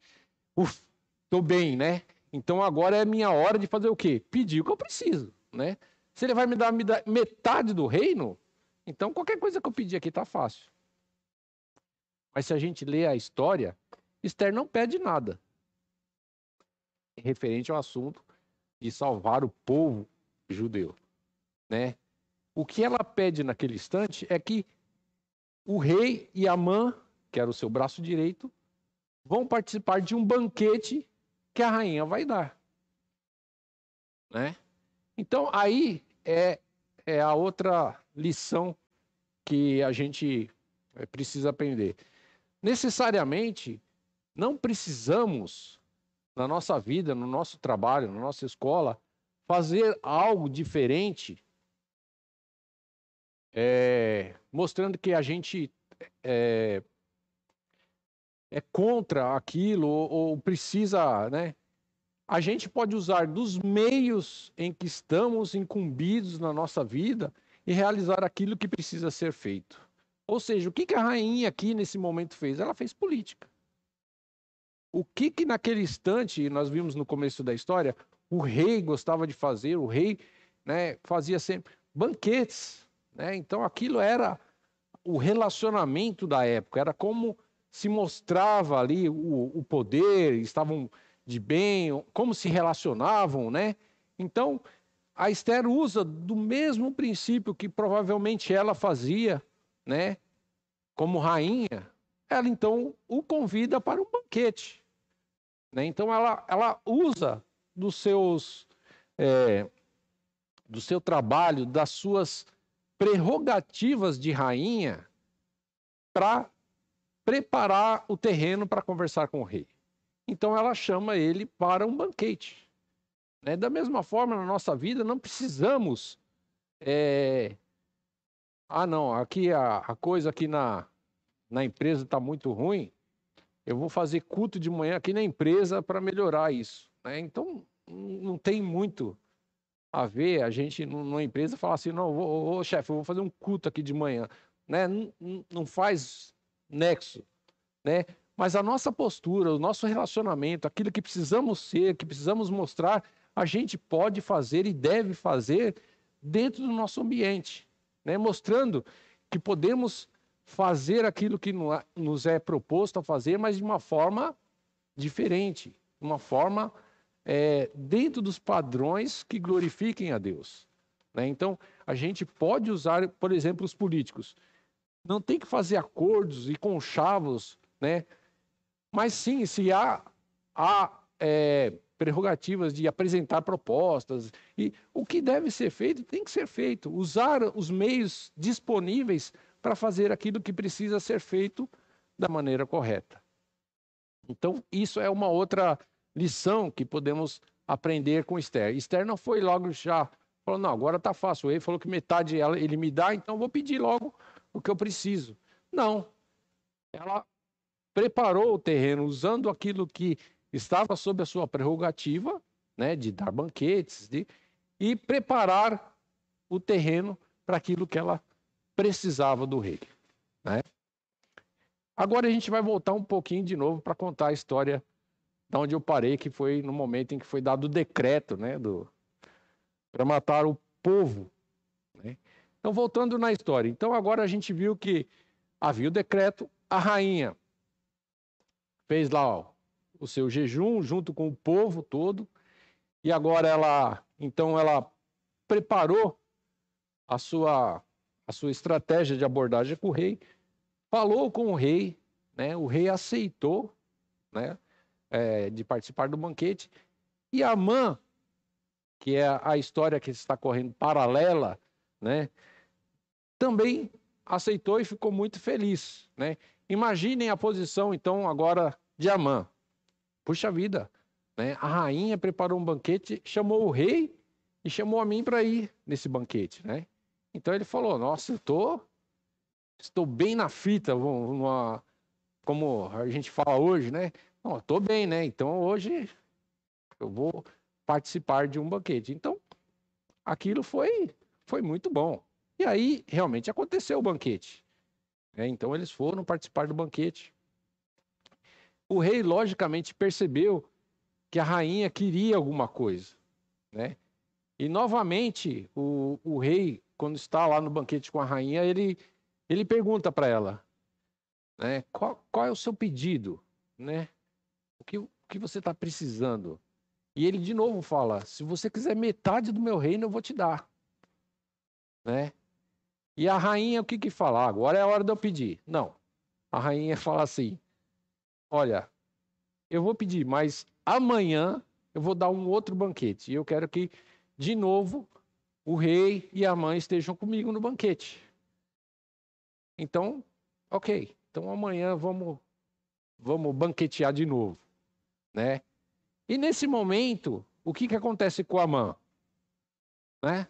estou bem, né? Então agora é minha hora de fazer o quê? Pedir o que eu preciso, né? Se ele vai me dar, me dar metade do reino, então qualquer coisa que eu pedir aqui está fácil. Mas se a gente lê a história, Esther não pede nada referente ao assunto de salvar o povo judeu, né? O que ela pede naquele instante é que o rei e Amã, que era o seu braço direito, vão participar de um banquete que a rainha vai dar, né? Então aí é, é a outra lição que a gente é, precisa aprender. Necessariamente não precisamos na nossa vida, no nosso trabalho, na nossa escola, fazer algo diferente, é, mostrando que a gente é, é contra aquilo ou, ou precisa, né? A gente pode usar dos meios em que estamos incumbidos na nossa vida e realizar aquilo que precisa ser feito. Ou seja, o que, que a rainha aqui nesse momento fez? Ela fez política. O que que naquele instante, nós vimos no começo da história, o rei gostava de fazer, o rei né, fazia sempre banquetes. Né? Então aquilo era o relacionamento da época, era como se mostrava ali o, o poder, estavam de bem, como se relacionavam, né? Então, a Esther usa do mesmo princípio que provavelmente ela fazia, né? Como rainha, ela então o convida para um banquete. Né? Então, ela, ela usa dos seus, é, do seu trabalho, das suas prerrogativas de rainha, para preparar o terreno para conversar com o rei. Então ela chama ele para um banquete. Né? Da mesma forma, na nossa vida, não precisamos. É... Ah, não, aqui a, a coisa aqui na, na empresa está muito ruim. Eu vou fazer culto de manhã aqui na empresa para melhorar isso. Né? Então, não tem muito a ver a gente numa empresa falar assim: não, ô, chefe, eu vou fazer um culto aqui de manhã. Né? Não, não faz nexo, né? Mas a nossa postura, o nosso relacionamento, aquilo que precisamos ser, que precisamos mostrar, a gente pode fazer e deve fazer dentro do nosso ambiente, né? Mostrando que podemos fazer aquilo que nos é proposto a fazer, mas de uma forma diferente, uma forma é, dentro dos padrões que glorifiquem a Deus. Né? Então, a gente pode usar, por exemplo, os políticos não tem que fazer acordos e conchavos, né? Mas sim, se há, há é, prerrogativas de apresentar propostas e o que deve ser feito tem que ser feito. Usar os meios disponíveis para fazer aquilo que precisa ser feito da maneira correta. Então, isso é uma outra lição que podemos aprender com Esther. Esther não foi logo já, falou, não, agora está fácil. Ele falou que metade ele me dá, então vou pedir logo o que eu preciso. Não. Ela preparou o terreno usando aquilo que estava sob a sua prerrogativa, né, de dar banquetes, de, e preparar o terreno para aquilo que ela precisava do rei. Né? Agora a gente vai voltar um pouquinho de novo para contar a história da onde eu parei, que foi no momento em que foi dado o decreto, né, do para matar o povo? Então, voltando na história. Então, agora a gente viu que havia o decreto, a rainha fez lá ó, o seu jejum junto com o povo todo, e agora ela, então, ela preparou a sua, a sua estratégia de abordagem com o rei, falou com o rei, né? O rei aceitou, né? É, de participar do banquete, e a mãe, que é a história que está correndo paralela, né? Também aceitou e ficou muito feliz. Né? Imaginem a posição, então, agora de Amã. Puxa vida, né? a rainha preparou um banquete, chamou o rei e chamou a mim para ir nesse banquete. Né? Então ele falou: Nossa, eu tô, estou bem na fita, como a gente fala hoje, né? Não, estou bem, né? Então hoje eu vou participar de um banquete. Então, aquilo foi, foi muito bom. E aí, realmente, aconteceu o banquete. É, então, eles foram participar do banquete. O rei, logicamente, percebeu que a rainha queria alguma coisa. Né? E, novamente, o, o rei, quando está lá no banquete com a rainha, ele, ele pergunta para ela, né, qual, qual, é o seu pedido? Né? O, que, o que você está precisando? E ele, de novo, fala, se você quiser metade do meu reino, eu vou te dar. Né? E a rainha, o que que fala? Agora é a hora de eu pedir. Não. A rainha (laughs) fala assim: Olha, eu vou pedir, mas amanhã eu vou dar um outro banquete. E eu quero que, de novo, o rei e a mãe estejam comigo no banquete. Então, ok. Então amanhã vamos, vamos banquetear de novo. Né? E nesse momento, o que, que acontece com a mãe? Né?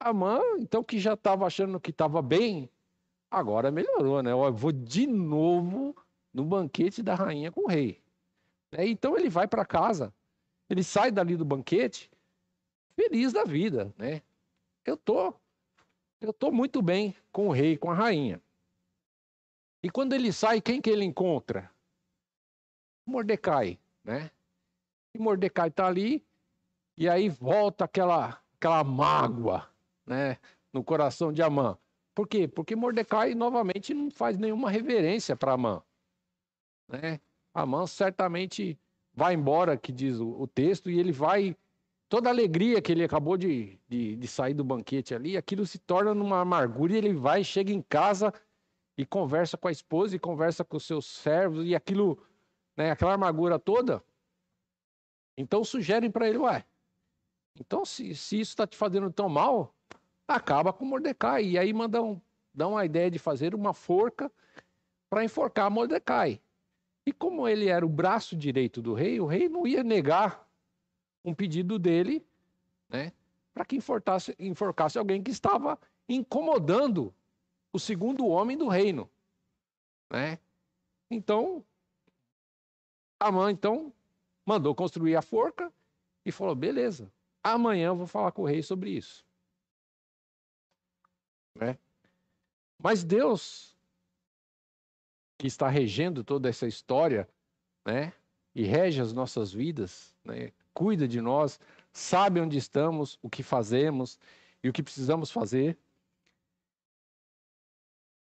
A mãe, então, que já estava achando que estava bem, agora melhorou, né? Eu vou de novo no banquete da rainha com o rei. Né? Então ele vai para casa, ele sai dali do banquete feliz da vida, né? Eu tô, eu tô muito bem com o rei, com a rainha. E quando ele sai, quem que ele encontra? Mordecai, né? E Mordecai está ali e aí volta aquela aquela mágoa, né, no coração de Amã. Por quê? Porque Mordecai novamente não faz nenhuma reverência para Amã, né? Amã certamente vai embora, que diz o, o, texto, e ele vai toda a alegria que ele acabou de, de, de sair do banquete ali, aquilo se torna numa amargura e ele vai, chega em casa e conversa com a esposa e conversa com os seus servos e aquilo, né, aquela amargura toda. Então sugerem para ele, ué, então se, se isso está te fazendo tão mal, acaba com Mordecai. E aí mandam, dão a ideia de fazer uma forca para enforcar Mordecai. E como ele era o braço direito do rei, o rei não ia negar um pedido dele, né, para que enforcasse, enforcasse alguém que estava incomodando o segundo homem do reino, né? Então, a mãe então mandou construir a forca e falou: beleza, amanhã eu vou falar com o rei sobre isso. Né? Mas Deus, que está regendo toda essa história, né? E rege as nossas vidas, né? Cuida de nós, sabe onde estamos, o que fazemos e o que precisamos fazer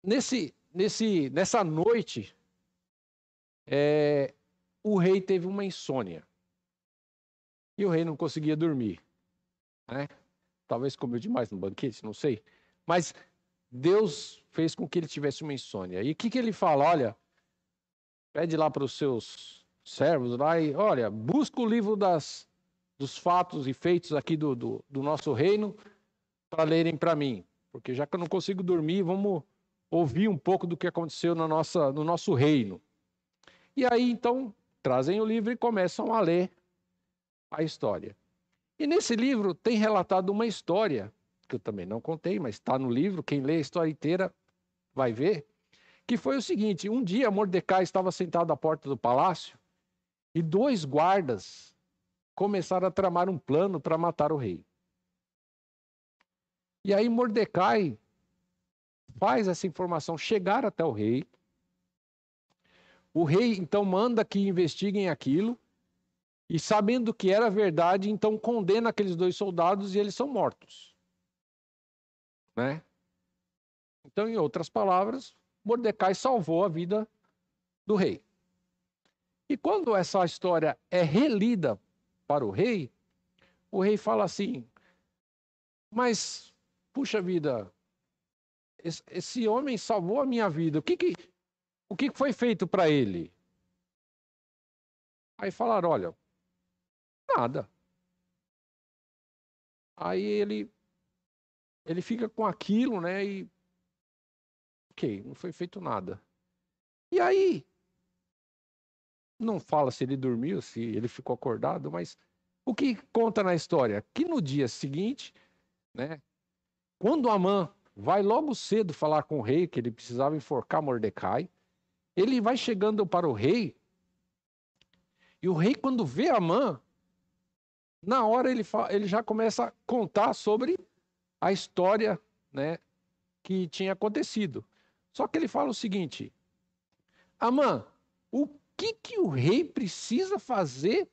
nesse, nesse, nessa noite, é, o rei teve uma insônia. E o rei não conseguia dormir. Né? Talvez comeu demais no banquete, não sei. Mas Deus fez com que ele tivesse uma insônia. E o que, que ele fala? Olha, pede lá para os seus servos lá e, olha, busca o livro das, dos fatos e feitos aqui do, do, do nosso reino para lerem para mim. Porque já que eu não consigo dormir, vamos ouvir um pouco do que aconteceu na nossa, no nosso reino. E aí, então, trazem o livro e começam a ler a história. E nesse livro tem relatado uma história, que eu também não contei, mas está no livro, quem lê a história inteira vai ver, que foi o seguinte: um dia Mordecai estava sentado à porta do palácio e dois guardas começaram a tramar um plano para matar o rei. E aí Mordecai faz essa informação chegar até o rei. O rei então manda que investiguem aquilo e, sabendo que era verdade, então condena aqueles dois soldados e eles são mortos. Né? Então, em outras palavras, Mordecai salvou a vida do rei. E quando essa história é relida para o rei, o rei fala assim: Mas, puxa vida, esse, homem salvou a minha vida. O que, que, o que foi feito para ele? Aí falaram: olha, nada. Aí ele ele fica com aquilo, né? E ok, não foi feito nada. E aí não fala se ele dormiu, se ele ficou acordado, mas o que conta na história? Que no dia seguinte, né? Quando Amã vai logo cedo falar com o rei que ele precisava enforcar Mordecai. Ele vai chegando para o rei, e o rei, quando vê Amã, na hora ele, ele já começa a contar sobre a história né, que tinha acontecido. Só que ele fala o seguinte: Amã, o que, que o rei precisa fazer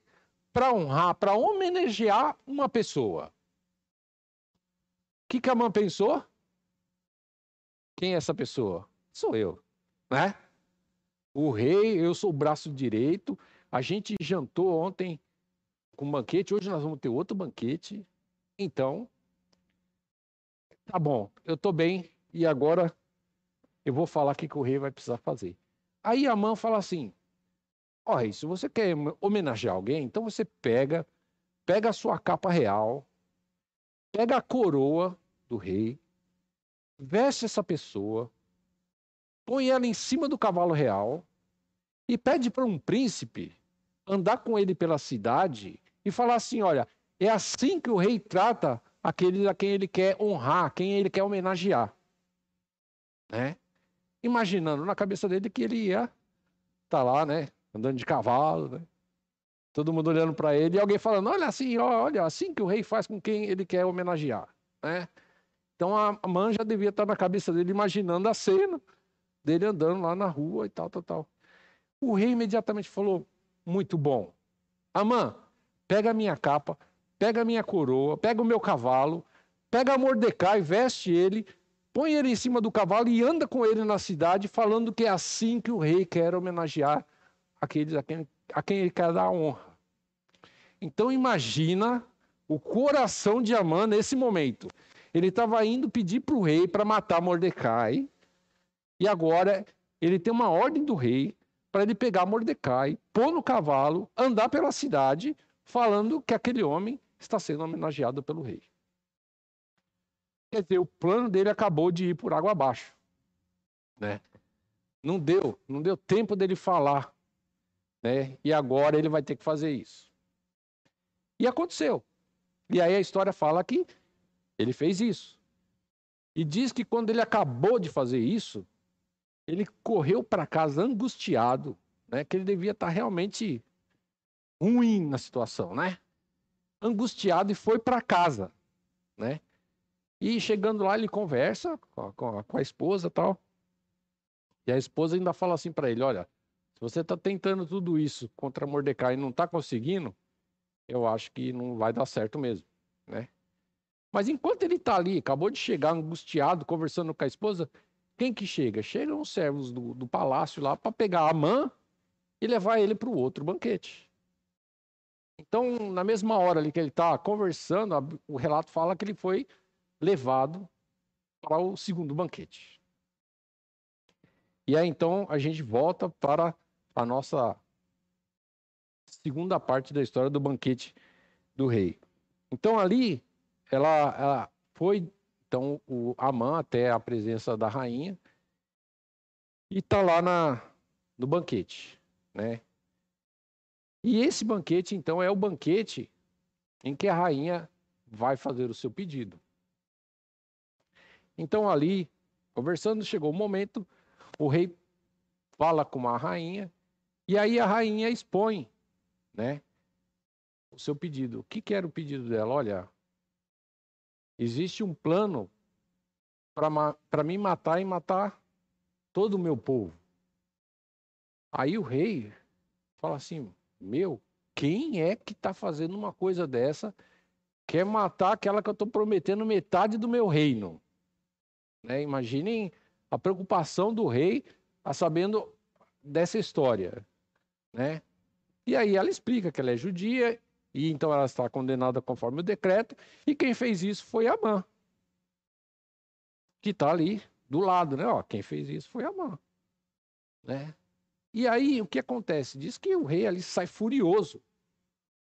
para honrar, para homenagear uma pessoa? O que, que Amã pensou? Quem é essa pessoa? Sou eu, né? O rei, eu sou o braço direito. A gente jantou ontem com um banquete, hoje nós vamos ter outro banquete. Então, tá bom, eu tô bem e agora eu vou falar o que o rei vai precisar fazer. Aí a mãe fala assim: Ó, rei, se você quer homenagear alguém, então você pega, pega a sua capa real, pega a coroa do rei, veste essa pessoa, põe ela em cima do cavalo real e pede para um príncipe andar com ele pela cidade e falar assim: olha, é assim que o rei trata aqueles a quem ele quer honrar, quem ele quer homenagear. Né? Imaginando na cabeça dele que ele ia tá lá, né? Andando de cavalo, né? Todo mundo olhando para ele e alguém falando: olha assim, olha, assim que o rei faz com quem ele quer homenagear, né? Então a mãe já devia estar na cabeça dele imaginando a cena dele andando lá na rua e tal, tal, tal. O rei imediatamente falou: muito bom. Amã, pega a minha capa, pega a minha coroa, pega o meu cavalo, pega Mordecai, veste ele, põe ele em cima do cavalo e anda com ele na cidade, falando que é assim que o rei quer homenagear aqueles a quem, a quem ele quer dar honra. Então imagina o coração de Amã nesse momento. Ele estava indo pedir para o rei para matar Mordecai, e agora ele tem uma ordem do rei para ele pegar Mordecai, pôr no cavalo, andar pela cidade, falando que aquele homem está sendo homenageado pelo rei. Quer dizer, o plano dele acabou de ir por água abaixo. Né? Não deu, não deu tempo dele falar. Né? E agora ele vai ter que fazer isso. E aconteceu. E aí a história fala que ele fez isso. E diz que quando ele acabou de fazer isso, ele correu para casa angustiado, né? Que ele devia estar tá realmente ruim na situação, né? Angustiado e foi para casa, né? E chegando lá ele conversa com a, com a, esposa tal. E a esposa ainda fala assim para ele, olha, se você está tentando tudo isso contra Mordecai e não está conseguindo, eu acho que não vai dar certo mesmo, né? Mas enquanto ele está ali, acabou de chegar angustiado, conversando com a esposa, quem que chega? Chegam os servos do, do palácio lá para pegar a mãe e levar ele para o outro banquete. Então, na mesma hora ali que ele está conversando, o relato fala que ele foi levado para o segundo banquete. E aí então a gente volta para a nossa segunda parte da história do banquete do rei. Então ali ela, ela foi então o Amã até a presença da rainha e está lá na, no banquete, né? E esse banquete, então, é o banquete em que a rainha vai fazer o seu pedido. Então, ali, conversando, chegou o momento, o rei fala com a rainha, e aí a rainha expõe, né, o seu pedido. O que, que era o pedido dela? Olha, Existe um plano para me matar e matar todo o meu povo. Aí o rei fala assim: Meu, quem é que está fazendo uma coisa dessa? Quer matar aquela que eu estou prometendo metade do meu reino. Né? Imaginem a preocupação do rei a sabendo dessa história. Né? E aí ela explica que ela é judia e então ela está condenada conforme o decreto. E quem fez isso foi Amã. Que está ali do lado, né? Ó, quem fez isso foi Amã. Né? E aí o que acontece? Diz que o rei ali sai furioso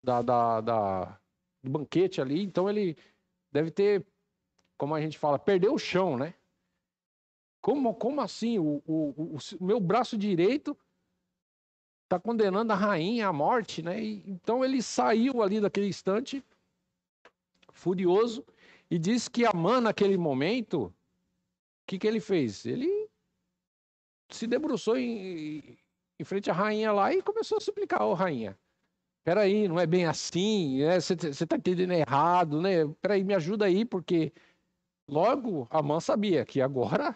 da, da, da, do banquete ali. Então ele deve ter, como a gente fala, perdeu o chão, né? Como, como assim? O, o, o, o meu braço direito está condenando a rainha à morte, né? E, então ele saiu ali daquele instante, furioso, e disse que Amã, naquele momento, o que, que ele fez? Ele se debruçou em, em frente à rainha lá e começou a suplicar, ô oh, rainha, peraí, não é bem assim, você né? está entendendo errado, né? Peraí, me ajuda aí, porque logo Amã sabia que agora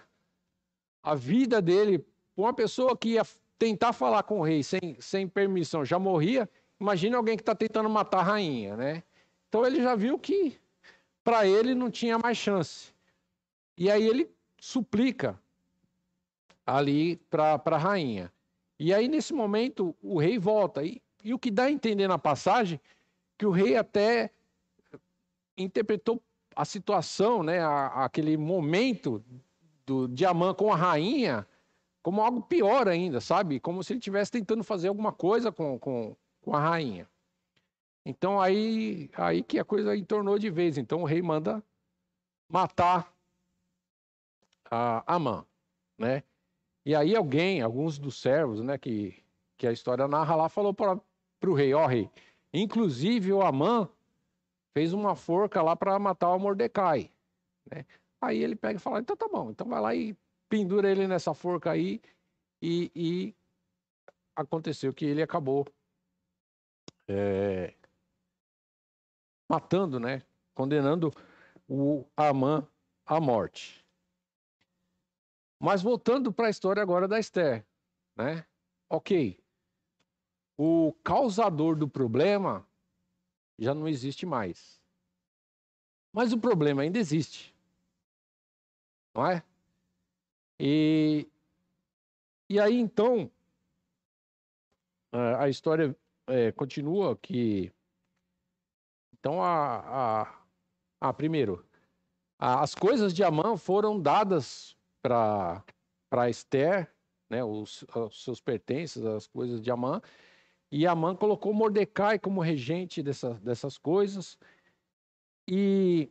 a vida dele, uma pessoa que ia tentar falar com o rei sem, sem permissão já morria, imagine alguém que está tentando matar a rainha, né? Então ele já viu que para ele não tinha mais chance. E aí ele suplica ali para a rainha. E aí, nesse momento, o rei volta. E, e o que dá a entender na passagem, que o rei até interpretou a situação, né, a, aquele momento do Diamã com a rainha, como algo pior ainda, sabe? Como se ele estivesse tentando fazer alguma coisa com, com, com a rainha. Então aí, aí que a coisa entornou de vez. Então o rei manda matar a Amã, né? E aí alguém, alguns dos servos, né, que, que a história narra lá, falou para o rei, ó oh, rei, inclusive o Amã fez uma forca lá para matar o Mordecai, né? Aí ele pega e fala, então tá bom, então vai lá e pendura ele nessa forca aí e, e aconteceu que ele acabou é, matando, né? Condenando o Amã à morte. Mas voltando para a história agora da Esther, né? Ok. O causador do problema já não existe mais. Mas o problema ainda existe. Não é? E, e aí então a história é, continua que então a, a, a primeiro a, as coisas de Amã foram dadas para Esther, né, os, os, seus pertences, as coisas de Amã, e Amã colocou Mordecai como regente dessa, dessas coisas, e,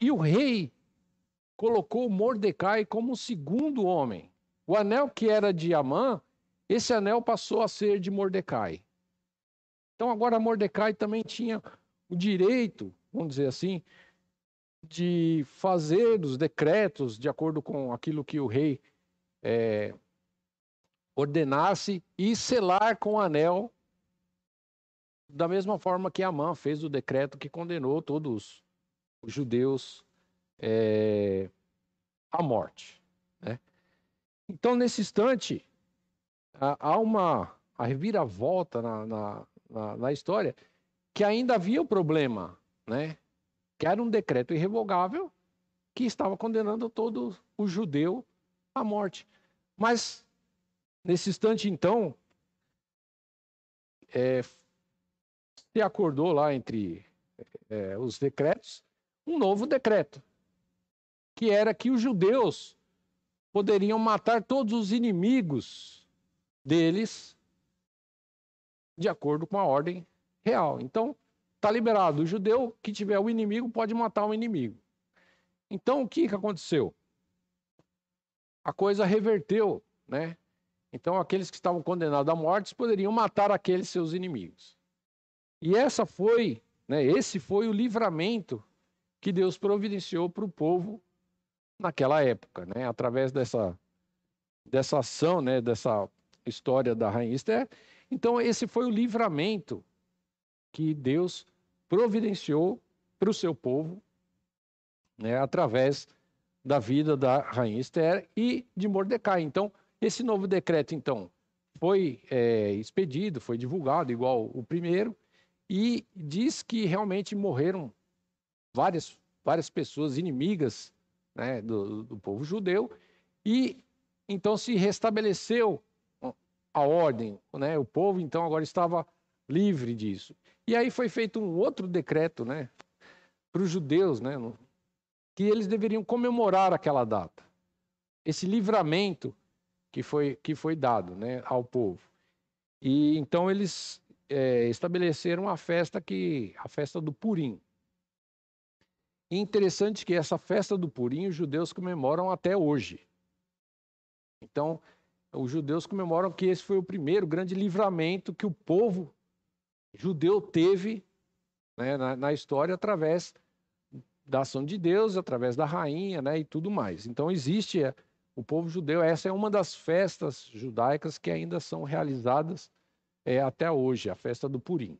e o rei colocou Mordecai como segundo homem. O anel que era de Amã, esse anel passou a ser de Mordecai. Então agora Mordecai também tinha o direito, vamos dizer assim, de fazer os decretos de acordo com aquilo que o rei é, ordenasse e selar com o anel da mesma forma que Amã fez o decreto que condenou todos os judeus é, à morte. Né? Então, nesse instante, há uma a reviravolta na, na, na, na história que ainda havia o problema, né? Que era um decreto irrevogável que estava condenando todo o judeu à morte. Mas, nesse instante, então, é, se acordou lá entre é, os decretos um novo decreto, que era que os judeus poderiam matar todos os inimigos deles de acordo com a ordem real. Então, está liberado. O judeu que tiver o inimigo pode matar o inimigo. Então, o que, que aconteceu? A coisa reverteu, né? Então, aqueles que estavam condenados à morte poderiam matar aqueles seus inimigos. E essa foi, né, esse foi o livramento que Deus providenciou para o povo naquela época, né, através dessa, dessa ação, né, dessa história da rainha Esther. Então, esse foi o livramento que Deus providenciou para o seu povo, né, através da vida da rainha Esther e de Mordecai. Então, esse novo decreto, então, foi é, expedido, foi divulgado, igual o primeiro, e diz que realmente morreram várias, várias pessoas inimigas né, do, do povo judeu, e então se restabeleceu a ordem, né? o povo então agora estava livre disso. E aí foi feito um outro decreto né, para os judeus, né, que eles deveriam comemorar aquela data, esse livramento que foi, que foi dado né, ao povo. E então eles é, estabeleceram a festa que a festa do Purim. E interessante que essa festa do Purim os judeus comemoram até hoje. Então, os judeus comemoram que esse foi o primeiro grande livramento que o povo judeu teve né, na, na, história através da ação de Deus, através da rainha né, e tudo mais. Então, existe é, o povo judeu, essa é uma das festas judaicas que ainda são realizadas é, até hoje, a festa do Purim.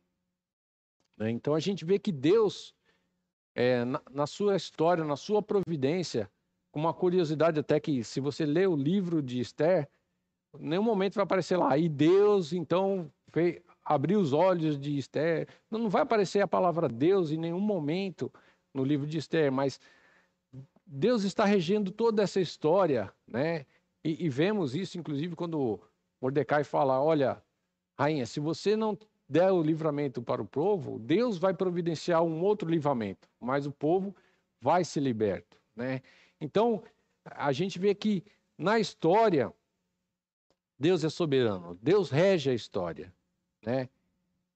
Né? Então a gente vê que Deus, é, na, na, sua história, na sua providência, com uma curiosidade até que se você lê o livro de Esther, nenhum momento vai aparecer lá, e Deus então fez, abriu os olhos de Esther. Não, não vai aparecer a palavra Deus em nenhum momento no livro de Esther, mas Deus está regendo toda essa história, né? E, e vemos isso, inclusive, quando Mordecai fala: olha, Rainha, se você não der o livramento para o povo, Deus vai providenciar um outro livramento, mas o povo vai ser liberto, né? Então, a gente vê que na história Deus é soberano, Deus rege a história, né?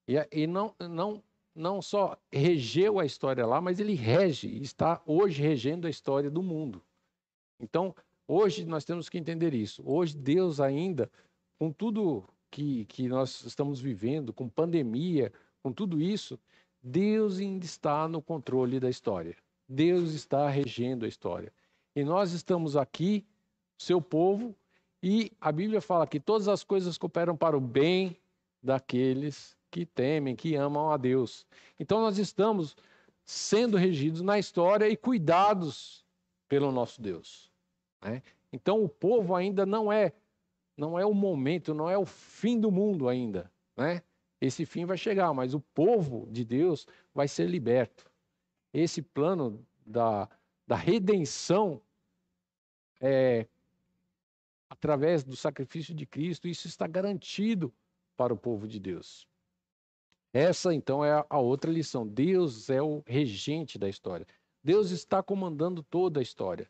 E, e não, não, não só regeu a história lá, mas ele rege, está hoje regendo a história do mundo. Então, hoje nós temos que entender isso. Hoje Deus ainda, com tudo que, que nós estamos vivendo, com pandemia, com tudo isso, Deus ainda está no controle da história. Deus está regendo a história. E nós estamos aqui, seu povo, E a Bíblia fala que todas as coisas cooperam para o bem daqueles que temem, que amam a Deus. Então nós estamos sendo regidos na história e cuidados pelo nosso Deus. Né? Então o povo ainda não é não é o momento, não é o fim do mundo ainda, né? Esse fim vai chegar, mas o povo de Deus vai ser liberto. Esse plano da, da redenção é, através do sacrifício de Cristo, isso está garantido para o povo de Deus. Essa, então, é a outra lição. Deus é o regente da história. Deus está comandando toda a história.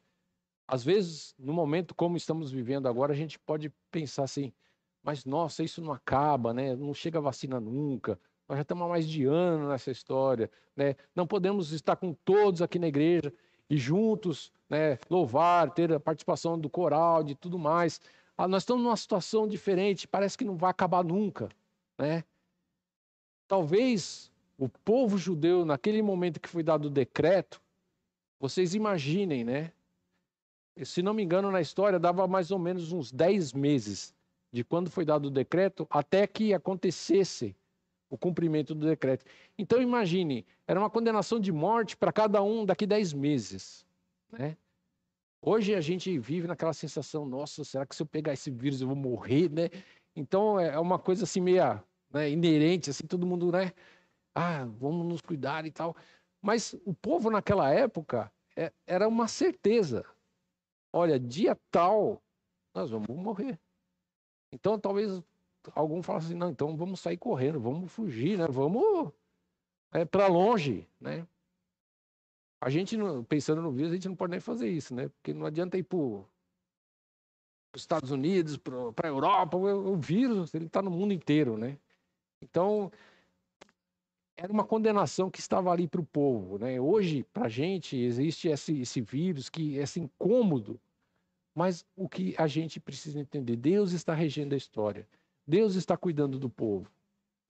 Às vezes, no momento como estamos vivendo agora, a gente pode pensar assim: mas nossa, isso não acaba, né? Não chega a vacina nunca. Nós já estamos há mais de ano nessa história, né? Não podemos estar com todos aqui na igreja e juntos, né, louvar, ter a participação do coral, de tudo mais. Ah, nós estamos numa situação diferente, parece que não vai acabar nunca, né? Talvez o povo judeu, naquele momento que foi dado o decreto, vocês imaginem, né? Se não me engano, na história, dava mais ou menos uns 10 meses de quando foi dado o decreto até que acontecesse o cumprimento do decreto. Então, imagine, era uma condenação de morte para cada um daqui 10 meses. Né? Hoje a gente vive naquela sensação, nossa, será que se eu pegar esse vírus eu vou morrer, né? Então é uma coisa assim meia né, inerente, assim, todo mundo, né? Ah, vamos nos cuidar e tal. Mas o povo naquela época é, era uma certeza. Olha, dia tal, nós vamos morrer. Então talvez algum falasse assim, não, então vamos sair correndo, vamos fugir, né? Vamos é, para longe, né? A gente, pensando no vírus, a gente não pode nem fazer isso, né? Porque não adianta ir para os Estados Unidos, para a Europa, o, vírus, ele está no mundo inteiro, né? Então, era uma condenação que estava ali para o povo. Né? Hoje, para a gente, existe esse, esse vírus, que esse incômodo, mas o que a gente precisa entender, Deus está regendo a história. Deus está cuidando do povo.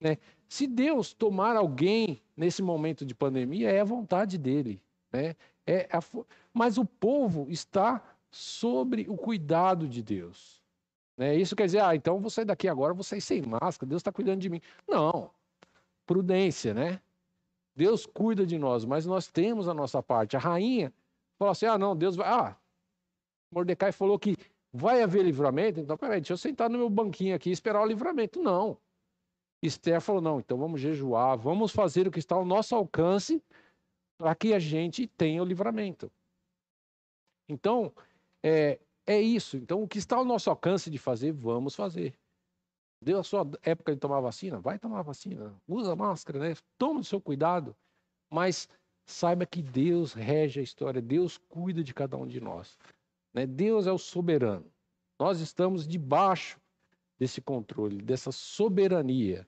Né? Se Deus tomar alguém nesse momento de pandemia, é a vontade dele. Né? É a... Mas o povo está sobre o cuidado de Deus. Né? Isso quer dizer, ah, então vou sair daqui agora, vou sair sem máscara, Deus está cuidando de mim. Não, prudência, né? Deus cuida de nós, mas nós temos a nossa parte. A rainha falou assim: ah, não, Deus vai. Ah, Mordecai falou que vai haver livramento, então peraí, deixa eu sentar no meu banquinho aqui e esperar o livramento. Não. Esther falou: não, então vamos jejuar, vamos fazer o que está ao nosso alcance para que a gente tenha o livramento. Então, é, é isso. Então, o que está ao nosso alcance de fazer, vamos fazer. Deu a sua época de tomar vacina? Vai tomar vacina. Usa máscara, né? Toma o seu cuidado. Mas saiba que Deus rege a história, Deus cuida de cada um de nós. Né? Deus é o soberano. Nós estamos debaixo desse controle, dessa soberania.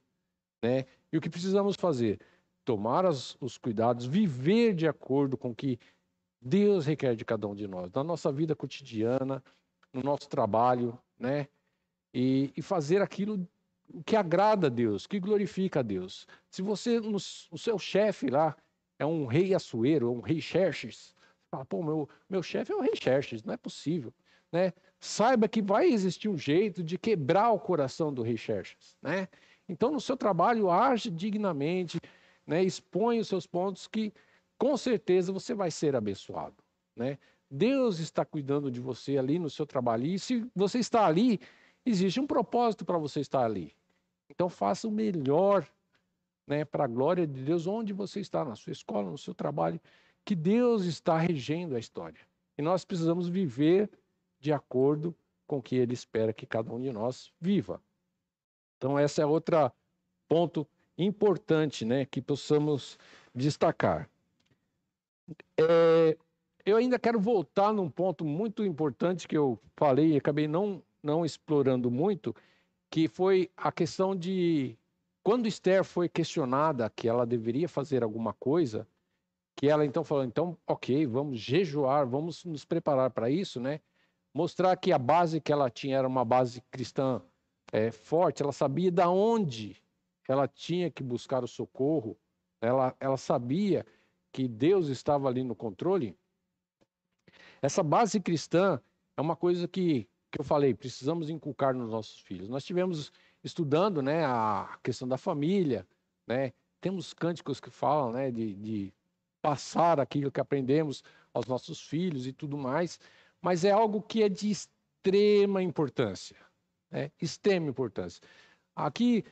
Né? E o que precisamos fazer? Tomar as, os cuidados, viver de acordo com o que Deus requer de cada um de nós, na nossa vida cotidiana, no nosso trabalho, né? E, e fazer aquilo que agrada a Deus, que glorifica a Deus. Se você, no, o seu chefe lá, é um rei Assuero, um rei Xerxes, fala, pô, meu, meu chefe é um rei Xerxes, não é possível, né? Saiba que vai existir um jeito de quebrar o coração do rei Xerxes, né? Então, no seu trabalho, age dignamente, né? expõe os seus pontos que, com certeza, você vai ser abençoado, né? Deus está cuidando de você ali no seu trabalho. E se você está ali, existe um propósito para você estar ali. Então faça o melhor né, para a glória de Deus onde você está, na sua escola, no seu trabalho, que Deus está regendo a história. E nós precisamos viver de acordo com o que Ele espera que cada um de nós viva. Então, esse é outro ponto importante né, que possamos destacar. É, eu ainda quero voltar num ponto muito importante que eu falei e acabei não, não explorando muito, que foi a questão de quando Esther foi questionada que ela deveria fazer alguma coisa, que ela então falou, então, ok, vamos jejuar, vamos nos preparar para isso, né? Mostrar que a base que ela tinha era uma base cristã é, forte, ela sabia da onde ela tinha que buscar o socorro, ela, ela sabia que Deus estava ali no controle. Essa base cristã é uma coisa que que eu falei, precisamos inculcar nos nossos filhos. Nós tivemos estudando, né, a questão da família, né? Temos cânticos que falam, né, de, de passar aquilo que aprendemos aos nossos filhos e tudo mais, mas é algo que é de extrema importância, né? Extrema importância. Aqui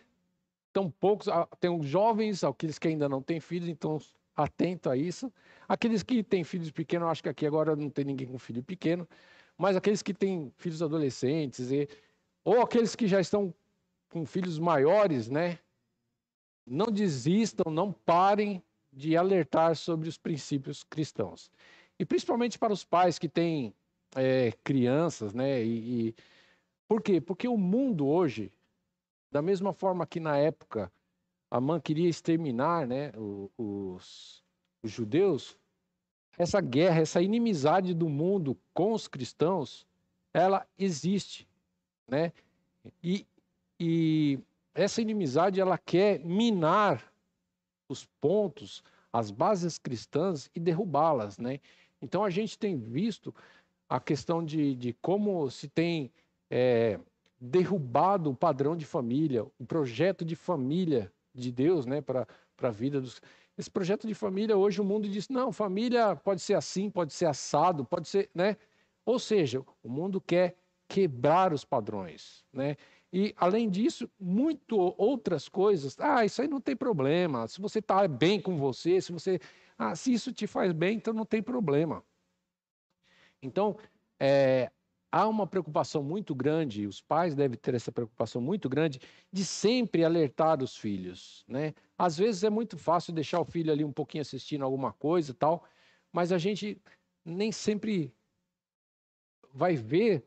tão poucos, ah, tem os jovens, aqueles que ainda não têm filhos, então atento a isso. Aqueles que têm filhos pequenos, acho que aqui agora não tem ninguém com filho pequeno, mas aqueles que têm filhos adolescentes, e, ou aqueles que já estão com filhos maiores, né? Não desistam, não parem de alertar sobre os princípios cristãos. E principalmente para os pais que têm é, crianças, né? E, e, por quê? Porque o mundo hoje da mesma forma que na época a mãe queria exterminar né, os, os judeus, essa guerra, essa inimizade do mundo com os cristãos, ela existe, né? E, e essa inimizade ela quer minar os pontos, as bases cristãs e derrubá-las, né? Então a gente tem visto a questão de, de como se tem é, derrubado o padrão de família, o projeto de família de Deus, né, para a vida dos. Esse projeto de família, hoje o mundo diz: não, família pode ser assim, pode ser assado, pode ser. Né? Ou seja, o mundo quer quebrar os padrões. Né? E, além disso, muito outras coisas. Ah, isso aí não tem problema. Se você está bem com você, se você. Ah, se isso te faz bem, então não tem problema. Então, é, há uma preocupação muito grande, os pais devem ter essa preocupação muito grande de sempre alertar os filhos, né? Às vezes é muito fácil deixar o filho ali um pouquinho assistindo alguma coisa e tal, mas a gente nem sempre vai ver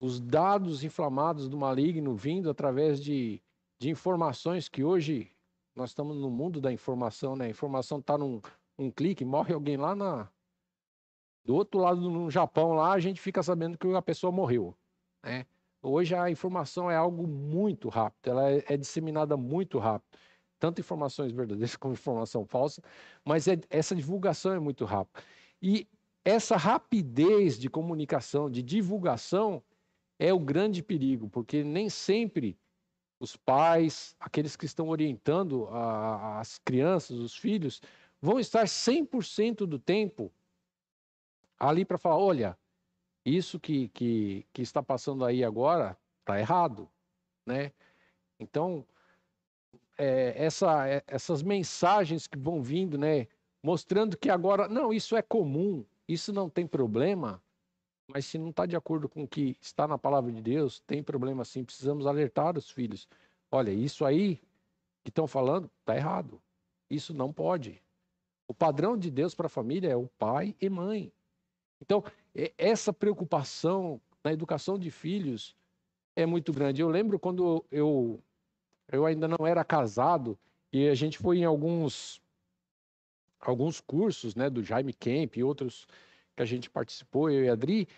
os dados inflamados do maligno vindo através de, de informações que hoje nós estamos no mundo da informação, né? A informação está num um clique, morre alguém lá na, do outro lado, no Japão, lá, a gente fica sabendo que a pessoa morreu. Né? Hoje a informação é algo muito rápido, ela é, é disseminada muito rápido. Tanto informações verdadeiras (laughs) como informação falsa, mas é, essa divulgação é muito rápida. E essa rapidez de comunicação, de divulgação, é o grande perigo, porque nem sempre os pais, aqueles que estão orientando a, as crianças, os filhos, vão estar 100% do tempo ali para falar: olha, isso que, que, que está passando aí agora está errado, né? Então, é, essa, é, essas mensagens que vão vindo, né? Mostrando que agora, não, isso é comum, isso não tem problema, mas se não está de acordo com o que está na palavra de Deus, tem problema sim, precisamos alertar os filhos. Olha, isso aí que estão falando está errado. Isso não pode. O padrão de Deus para a família é o pai e mãe. Então, essa preocupação na educação de filhos é muito grande. Eu lembro quando eu, eu ainda não era casado e a gente foi em alguns, alguns cursos né, do Jaime Camp e outros que a gente participou, eu e a Adri,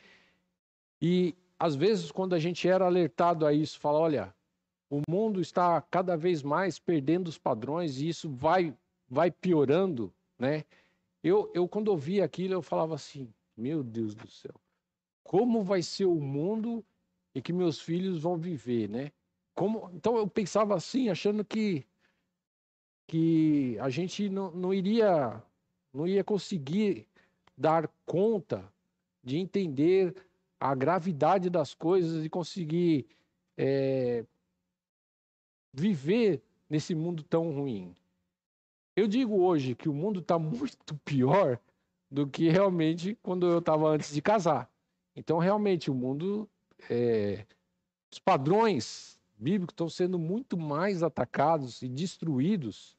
e às vezes quando a gente era alertado a isso, fala, olha, o mundo está cada vez mais perdendo os padrões e isso vai, vai piorando, né? Eu, eu quando ouvi aquilo, eu falava assim, meu Deus do céu. Como vai ser o mundo em que meus filhos vão viver, né? Como, então eu pensava assim, achando que que a gente não, não iria não ia conseguir dar conta de entender a gravidade das coisas e conseguir é, viver nesse mundo tão ruim. Eu digo hoje que o mundo está muito pior do que realmente quando eu estava antes de casar. Então, realmente, o mundo, é... os padrões bíblicos estão sendo muito mais atacados e destruídos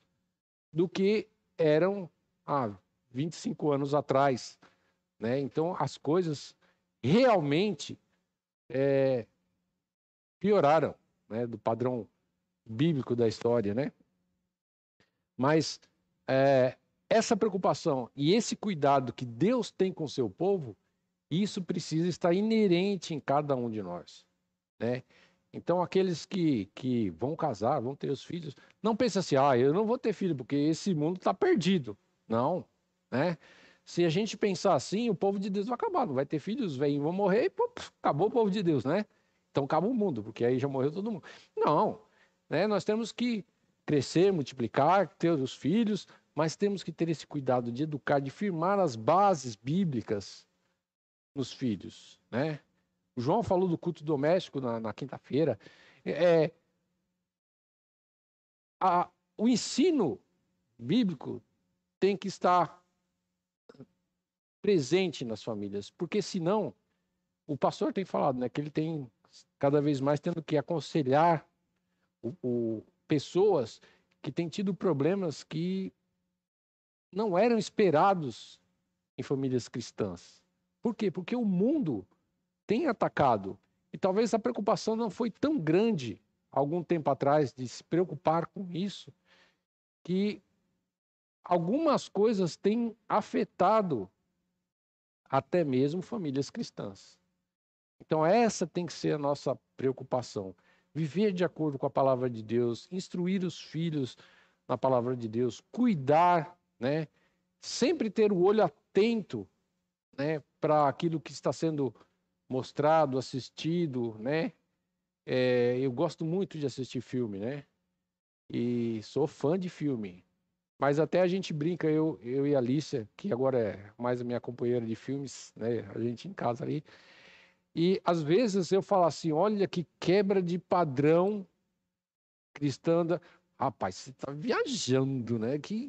do que eram há 25 anos atrás. Né? Então, as coisas realmente é... pioraram né? do padrão bíblico da história. Né? Mas é, essa preocupação e esse cuidado que Deus tem com o seu povo, isso precisa estar inerente em cada um de nós, né? Então, aqueles que, que vão casar, vão ter os filhos, não pense assim, ah, eu não vou ter filho porque esse mundo está perdido. Não, né? Se a gente pensar assim, o povo de Deus vai acabar, não vai ter filhos, os velhinhos vão morrer e pô, acabou o povo de Deus, né? Então acaba o mundo, porque aí já morreu todo mundo. Não, né? Nós temos que crescer, multiplicar, ter os filhos, mas temos que ter esse cuidado de educar, de firmar as bases bíblicas nos filhos, né? O João falou do culto doméstico na, na quinta-feira. É, o ensino bíblico tem que estar presente nas famílias, porque senão o pastor tem falado, né, que ele tem cada vez mais tendo que aconselhar o, o, pessoas que têm tido problemas que não eram esperados em famílias cristãs. Por quê? Porque o mundo tem atacado e talvez a preocupação não foi tão grande algum tempo atrás de se preocupar com isso que algumas coisas têm afetado até mesmo famílias cristãs. Então, essa tem que ser a nossa preocupação. Viver de acordo com a palavra de Deus, instruir os filhos na palavra de Deus, cuidar, né? Sempre ter o olho atento, né, para aquilo que está sendo mostrado, assistido, né? É, eu gosto muito de assistir filme, né? E sou fã de filme. Mas até a gente brinca, eu, eu e a Alicia, que agora é mais a minha companheira de filmes, né? A gente em casa ali. E às vezes eu falo assim: olha que quebra de padrão cristã. Rapaz, você está viajando, né? Que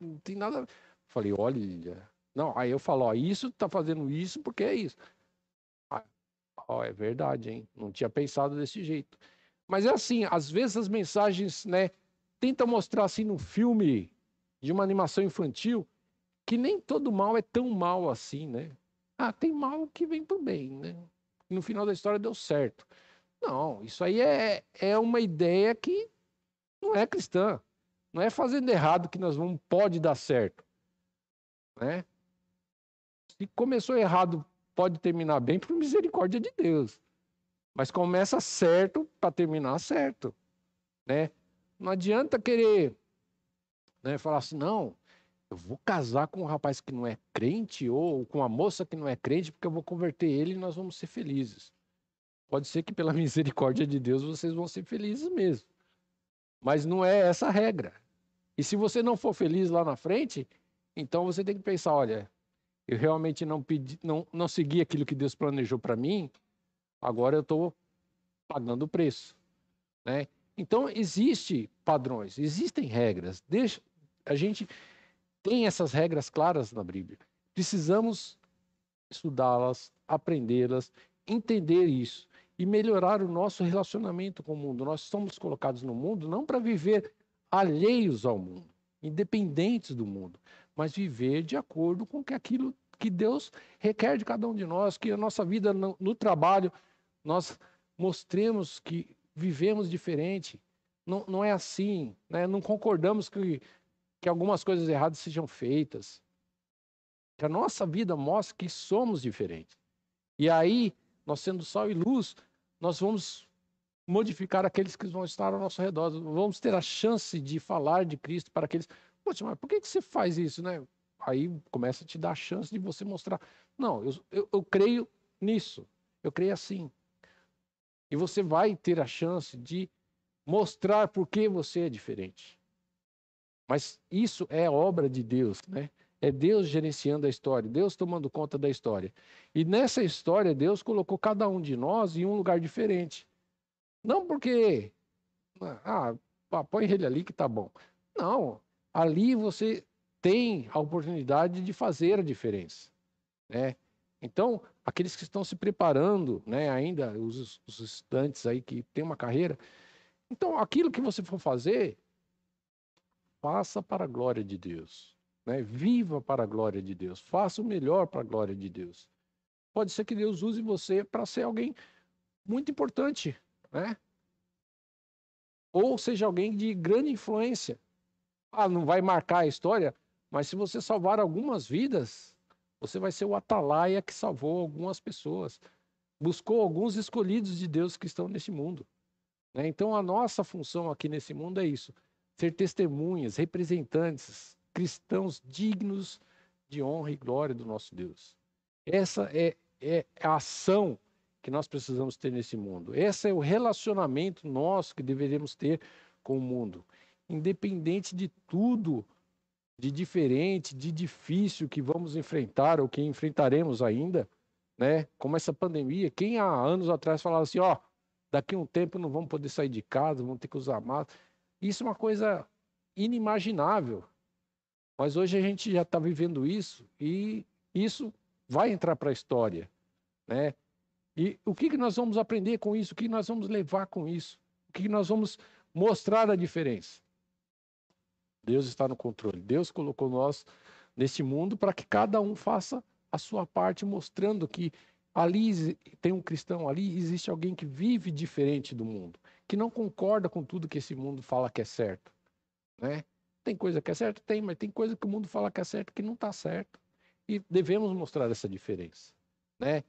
não tem nada. Falei, olha. Não, aí eu falo: ó, isso está fazendo isso porque é isso. Ó, é verdade, hein? Não tinha pensado desse jeito. Mas é assim: às vezes as mensagens, né? Tenta mostrar assim no filme de uma animação infantil que nem todo mal é tão mal assim, né? Ah, tem mal que vem pro bem, né? No final da história deu certo. Não, isso aí é, é uma ideia que não é cristã. Não é fazendo errado que nós vamos pode dar certo, né? Se começou errado, pode terminar bem por misericórdia de Deus. Mas começa certo para terminar certo, né? Não adianta querer né? Falar assim, não, eu vou casar com um rapaz que não é crente ou com uma moça que não é crente porque eu vou converter ele e nós vamos ser felizes. Pode ser que pela (laughs) misericórdia de Deus vocês vão ser felizes mesmo. Mas não é essa a regra. E se você não for feliz lá na frente, então você tem que pensar, olha, eu realmente não pedi, não, não segui aquilo que Deus planejou para mim, agora eu estou pagando o preço, né? Então existe padrões, existem regras. Deixa, a gente tem essas regras claras na Bíblia. Precisamos estudá-las, aprendê-las, entender isso e melhorar o nosso relacionamento com o mundo. Nós somos colocados no mundo não para viver alheios ao mundo, independentes do mundo, mas viver de acordo com que aquilo que Deus requer de cada um de nós, que a nossa vida no, no trabalho nós mostremos que vivemos diferente. Não, não é assim, né? não concordamos que que algumas coisas erradas sejam feitas. Que a nossa vida mostre que somos diferentes. E aí, nós sendo sal e luz, nós vamos modificar aqueles que vão estar ao nosso redor. Vamos ter a chance de falar de Cristo para aqueles. Poxa, mas por que, que você faz isso, né? Aí começa a te dar a chance de você mostrar. Não, eu, eu, eu creio nisso. Eu creio assim. E você vai ter a chance de mostrar por que você é diferente. Mas isso é obra de Deus, né? É Deus gerenciando a história, Deus tomando conta da história. E nessa história, Deus colocou cada um de nós em um lugar diferente. Não porque, ah, põe ele ali que tá bom. Não, ali você tem a oportunidade de fazer a diferença, né? Então, aqueles que estão se preparando, né, ainda os, os estudantes aí que têm uma carreira, então aquilo que você for fazer, faça para a glória de Deus. Né? Viva para a glória de Deus. Faça o melhor para a glória de Deus. Pode ser que Deus use você para ser alguém muito importante, né? Ou seja alguém de grande influência. Ah, não vai marcar a história, mas se você salvar algumas vidas, você vai ser o atalaia que salvou algumas pessoas. Buscou alguns escolhidos de Deus que estão nesse mundo. Né? Então, a nossa função aqui nesse mundo é isso: ser testemunhas, representantes, cristãos dignos de honra e glória do nosso Deus. Essa é, é a ação que nós precisamos ter nesse mundo. Esse é o relacionamento nosso que deveríamos ter com o mundo. Independente de tudo de diferente, de difícil que vamos enfrentar ou que enfrentaremos ainda, né? Como essa pandemia, quem há anos atrás falava assim, ó, daqui a um tempo não vamos poder sair de casa, vamos ter que usar máscara. Isso é uma coisa inimaginável. Mas hoje a gente já está vivendo isso e isso vai entrar para a história, né? E o que, que nós vamos aprender com isso? O que nós vamos levar com isso? O que, que nós vamos mostrar a diferença? Deus está no controle. Deus colocou nós nesse mundo para que cada um faça a sua parte, mostrando que ali tem um cristão, ali existe alguém que vive diferente do mundo, que não concorda com tudo que esse mundo fala que é certo, né? Tem coisa que é certa? Tem, mas tem coisa que o mundo fala que é certo que não está certo. E devemos mostrar essa diferença, né?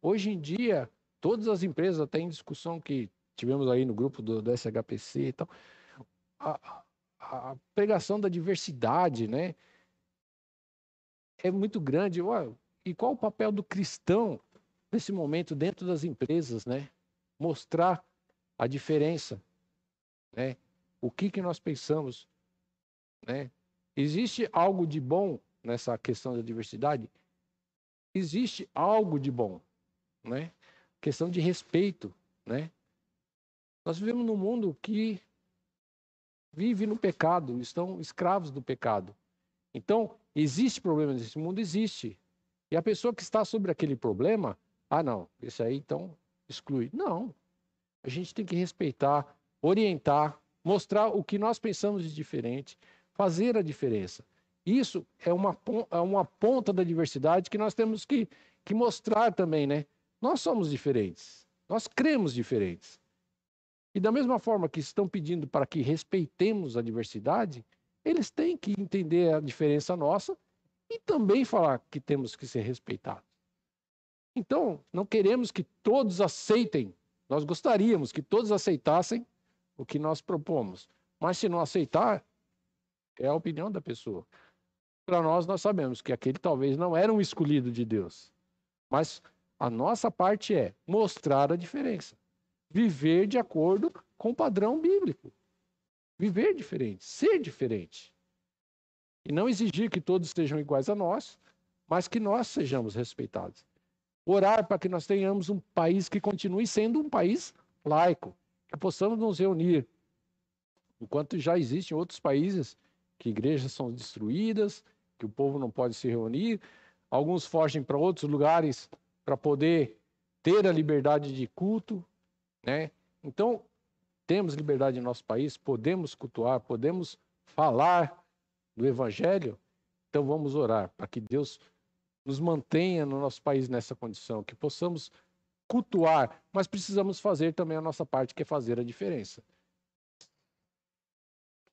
Hoje em dia, todas as empresas, até em discussão que tivemos aí no grupo do, do SHPC e tal, a, a pregação da diversidade, né? É muito grande. E qual o papel do cristão nesse momento dentro das empresas, né? Mostrar a diferença, né? O que que nós pensamos, né? Existe algo de bom nessa questão da diversidade? Existe algo de bom, né? Questão de respeito, né? Nós vivemos num mundo que vive no pecado, estão escravos do pecado. Então, existe problema nesse mundo? Existe. E a pessoa que está sobre aquele problema, ah, não, esse aí então exclui. Não. A gente tem que respeitar, orientar, mostrar o que nós pensamos de diferente, fazer a diferença. Isso é uma, é uma ponta da diversidade que nós temos que, que mostrar também, né? Nós somos diferentes, nós cremos diferentes. E da mesma forma que estão pedindo para que respeitemos a diversidade, eles têm que entender a diferença nossa e também falar que temos que ser respeitados. Então, não queremos que todos aceitem, nós gostaríamos que todos aceitassem o que nós propomos. Mas se não aceitar, é a opinião da pessoa. Para nós, nós sabemos que aquele talvez não era um escolhido de Deus. Mas a nossa parte é mostrar a diferença viver de acordo com o padrão bíblico. Viver diferente, ser diferente. E não exigir que todos sejam iguais a nós, mas que nós sejamos respeitados. Orar para que nós tenhamos um país que continue sendo um país laico, que possamos nos reunir. Enquanto já existem outros países que igrejas são destruídas, que o povo não pode se reunir, alguns fogem para outros lugares para poder ter a liberdade de culto, né? Então, temos liberdade em nosso país, podemos cultuar, podemos falar do Evangelho, então vamos orar para que Deus nos mantenha no nosso país nessa condição, que possamos cultuar, mas precisamos fazer também a nossa parte, que é fazer a diferença.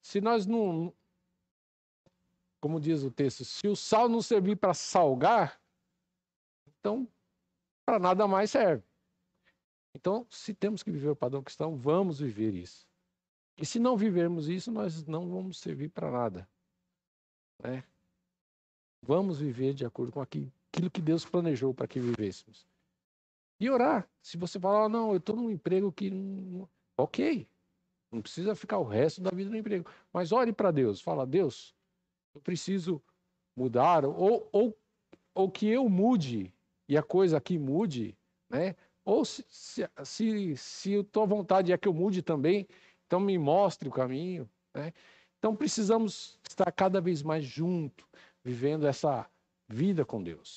Se nós não, como diz o texto, se o sal não servir para salgar, então para nada mais serve. Então, se temos que viver o padrão cristão, vamos viver isso. E se não vivermos isso, nós não vamos servir para nada. Né? Vamos viver de acordo com aquilo que Deus planejou para que vivêssemos. E orar. Se você falar, oh, não, eu estou num emprego que. Ok. Não precisa ficar o resto da vida no emprego. Mas ore para Deus. Fala, Deus, eu preciso mudar. Ou, ou, ou que eu mude e a coisa aqui mude, né? Ou se, se, se, se a tua vontade é que eu mude também, então me mostre o caminho. Né? Então precisamos estar cada vez mais junto, vivendo essa vida com Deus.